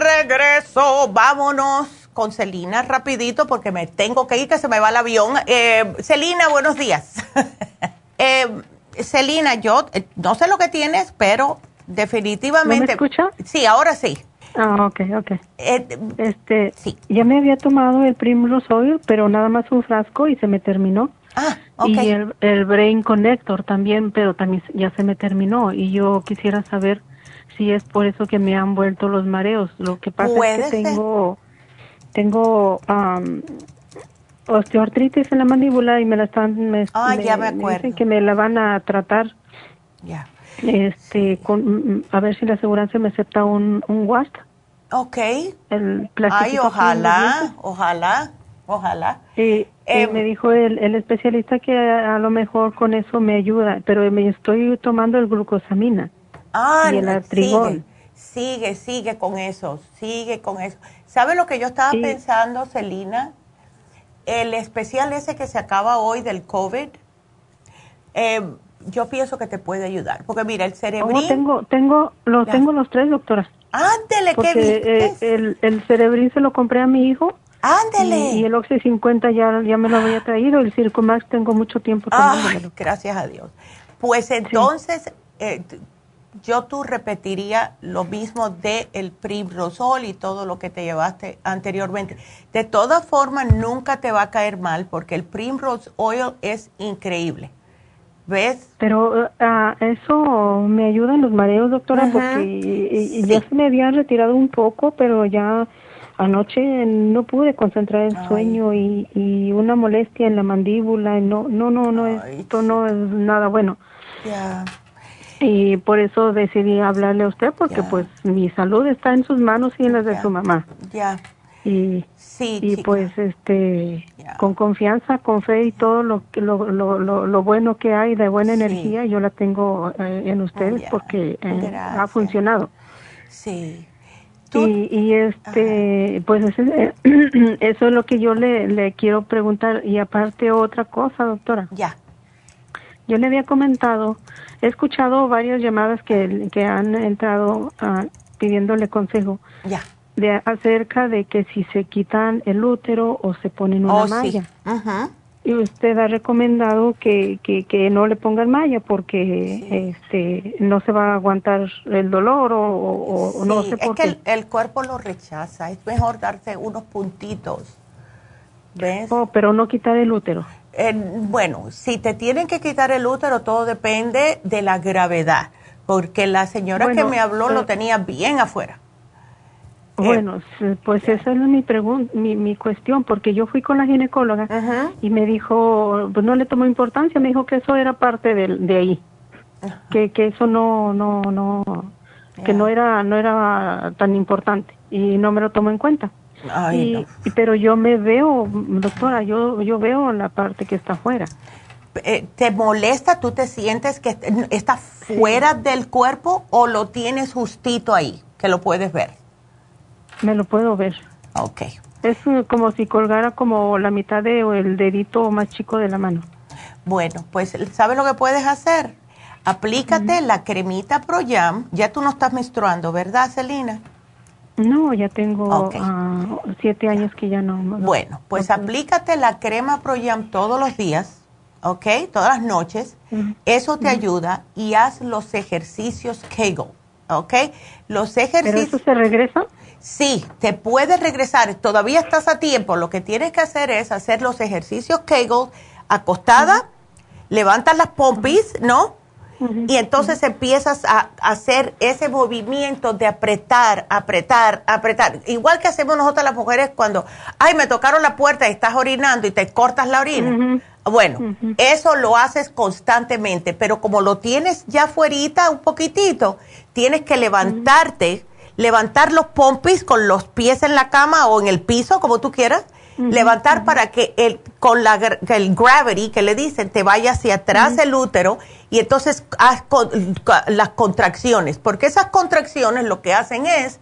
Regreso. Vámonos con Celina rapidito porque me tengo que ir, que se me va el avión. Eh, Celina, buenos días. eh, Celina, yo eh, no sé lo que tienes, pero definitivamente. ¿Me escucha? Sí, ahora sí. Ah, ok, ok. Este, sí. Ya me había tomado el Primrose Oil, pero nada más un frasco y se me terminó. Ah, ok. Y el, el Brain Connector también, pero también ya se me terminó. Y yo quisiera saber si es por eso que me han vuelto los mareos. Lo que pasa es que tengo, tengo osteoartritis en la mandíbula y me la están me, ah, ya me, dicen que me la van a tratar. Ya. Este con a ver si la aseguranza me acepta un un WAST Ok. el ay ojalá ojalá Ojalá. Sí, em, me dijo el, el, especialista que a, lo mejor con eso me ayuda, pero me estoy tomando el glucosamina ah, y el artrigón. Sigue, sigue, con eso, sigue con eso. ¿Sabe lo que yo estaba pensando, Celina? El especial ese que se acaba hoy del COVID, em, yo pienso que te puede ayudar, porque mira, el cerebrín... Oh, tengo, tengo, lo, tengo los tres, doctora. Ándele, qué bien. Eh, el, el cerebrín se lo compré a mi hijo Ándele. Y, el Oxy 50 ya, ya me lo había traído, el Circumax tengo mucho tiempo tomándomelo. gracias a Dios. Pues entonces, eh, yo tú repetiría lo mismo de el Primrosol y todo lo que te llevaste anteriormente. De todas formas, nunca te va a caer mal porque el Primrose Oil es increíble. ¿Ves? Pero uh, eso me ayuda en los mareos, doctora, porque ya se me había retirado un poco, pero ya anoche no pude concentrar el sueño y, y, una molestia en la mandíbula. No, no, no, no, esto no es nada bueno. Ya. Y por eso decidí hablarle a usted porque pues mi salud está en sus manos y en las de su mamá. Ya. Y, sí, y pues este con confianza, con fe y todo lo, lo, lo, lo, bueno que hay de buena energía, yo la tengo eh, en ustedes porque eh, ha funcionado. Sí. Y, y, este, pues eh, eso es lo que yo le, le quiero preguntar. Y aparte otra cosa, doctora. Ya. Yo le había comentado, he escuchado varias llamadas que, que han entrado uh, pidiéndole consejo. Ya. De, acerca de que si se quitan el útero o se ponen una oh, malla. Sí. Ajá y usted ha recomendado que, que, que no le pongan malla porque este no se va a aguantar el dolor o, no sé por es que el, cuerpo lo rechaza, es mejor darse unos puntitos. ¿Ves? Oh, pero no quitar el útero. Bueno, si te tienen que quitar el útero, todo depende de la gravedad, porque la señora que me habló lo tenía bien afuera. Eh, bueno, pues esa es mi pregunta, mi, mi cuestión, porque yo fui con la ginecóloga y me dijo, pues no le tomó importancia, me dijo que eso era parte de, de ahí, que, que eso no, no, no, que no era, no era tan importante y no me lo tomó en cuenta. Ay, Pero yo me veo, doctora, yo, yo veo la parte que está afuera. Eh, ¿Te molesta? ¿Tú te sientes que está fuera del cuerpo o lo tienes justito ahí, que lo puedes ver? Me lo puedo ver. Ok. Es uh, como si colgara como la mitad de o el dedito más chico de la mano. Bueno, pues ¿sabes lo que puedes hacer? Aplícate la cremita ProYam. Ya tú no estás menstruando, ¿verdad, Celina? No, ya tengo ah, siete años que ya no. Bueno, pues aplícate la crema ProYam todos los días, ¿ok? Todas las noches. Eso te ayuda y haz los ejercicios Kegel, ¿ok? Los ejercicios... ¿Pero eso se regresa? Sí, te puedes regresar, todavía estás a tiempo. Lo que tienes que hacer es hacer los ejercicios Kegel acostada, levantas las pompis, ¿no? Y entonces empiezas a, hacer ese movimiento de apretar, apretar, apretar. Igual que hacemos nosotras las mujeres cuando, ay, me tocaron la puerta y estás orinando y te cortas la orina. Bueno, eso lo haces constantemente, pero como lo tienes ya fuerita un poquitito, tienes que levantarte levantar los pompis con los pies en la cama o en el piso, como tú quieras, levantar para que el, con la, el gravity que le dicen te vaya hacia atrás el útero y entonces haz las contracciones, porque esas contracciones lo que hacen es,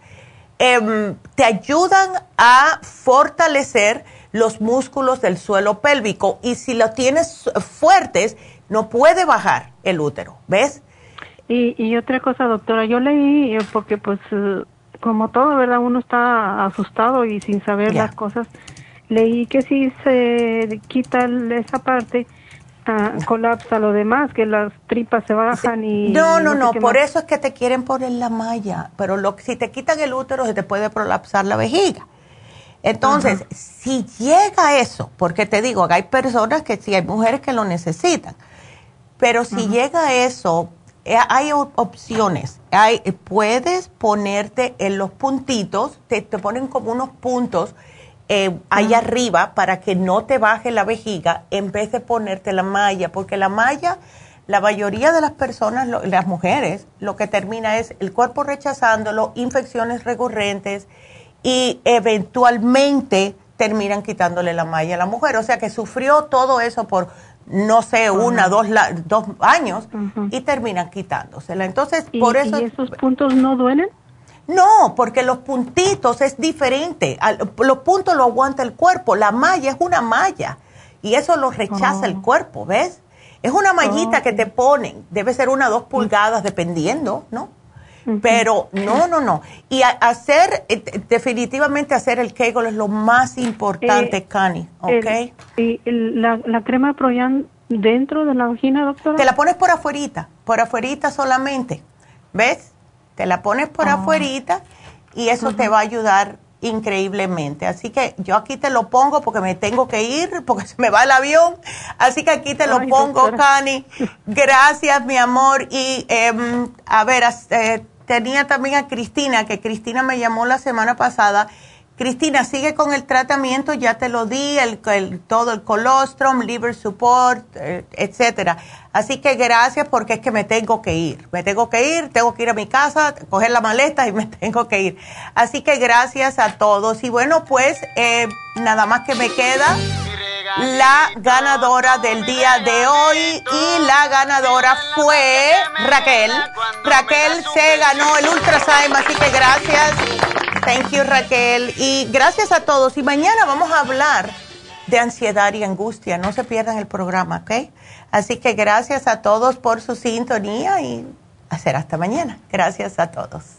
em, te ayudan a fortalecer los músculos del suelo pélvico y si los tienes fuertes, no puede bajar el útero, ¿ves? Y, y otra cosa, doctora, yo leí, eh, porque pues eh, como todo, ¿verdad? Uno está asustado y sin saber las cosas. Leí que si se quita esa parte, ah, colapsa lo demás, que las tripas se bajan y... No, no, no, por eso es que te quieren poner la malla, pero lo, si te quitan el útero se te puede prolapsar la vejiga. Entonces, si llega eso, porque te digo, hay personas que sí, hay mujeres que lo necesitan, pero si llega eso, eh, hay opciones. Hay, puedes ponerte en los puntitos, te, te ponen como unos puntos eh, ahí arriba para que no te baje la vejiga en vez de ponerte la malla, porque la malla, la mayoría de las personas, las mujeres, lo que termina es el cuerpo rechazándolo, infecciones recurrentes y eventualmente terminan quitándole la malla a la mujer. O sea que sufrió todo eso por, no sé, una, dos, dos años y terminan quitándosela. Entonces, por eso... ¿Y esos puntos no duelen? No, porque los puntitos es diferente. Los puntos lo aguanta el cuerpo. La malla es una malla y eso lo rechaza el oh. cuerpo, ¿ves? Es una mallita que te ponen. Debe ser una o dos pulgadas, dependiendo, ¿no? Pero no, no, no. Y hacer, eh, definitivamente hacer el Kegel es lo más importante, eh, Cani, ¿ok? ¿Y la, la crema Proyan dentro de la vagina, doctora? Te la pones por afuerita, por afuerita solamente, ¿ves? Te la pones por ah. afuerita y eso te va a ayudar increíblemente. Así que yo aquí te lo pongo porque me tengo que ir, porque se me va el avión. Así que aquí te lo pongo, Cani. Gracias, mi amor. Y em, a ver, eh, tenía también a Cristina, que Cristina me llamó la semana pasada Cristina, sigue con el tratamiento, ya te lo di, el, todo el colostrum, liver support, eh, etcétera. Así que gracias porque es que me tengo que ir. Me tengo que ir, tengo que ir a mi casa, coger la maleta y me tengo que ir. Así que gracias a todos. Y bueno, pues eh, nada más que me queda la ganadora del día de hoy y la ganadora fue Raquel. Raquel se ganó el Ultrasign, así que gracias. Thank you Raquel y gracias a todos. Y mañana vamos a hablar de ansiedad y angustia. No se pierdan el programa, ¿ok? Así que gracias a todos por su sintonía y hacer hasta mañana. Gracias a todos.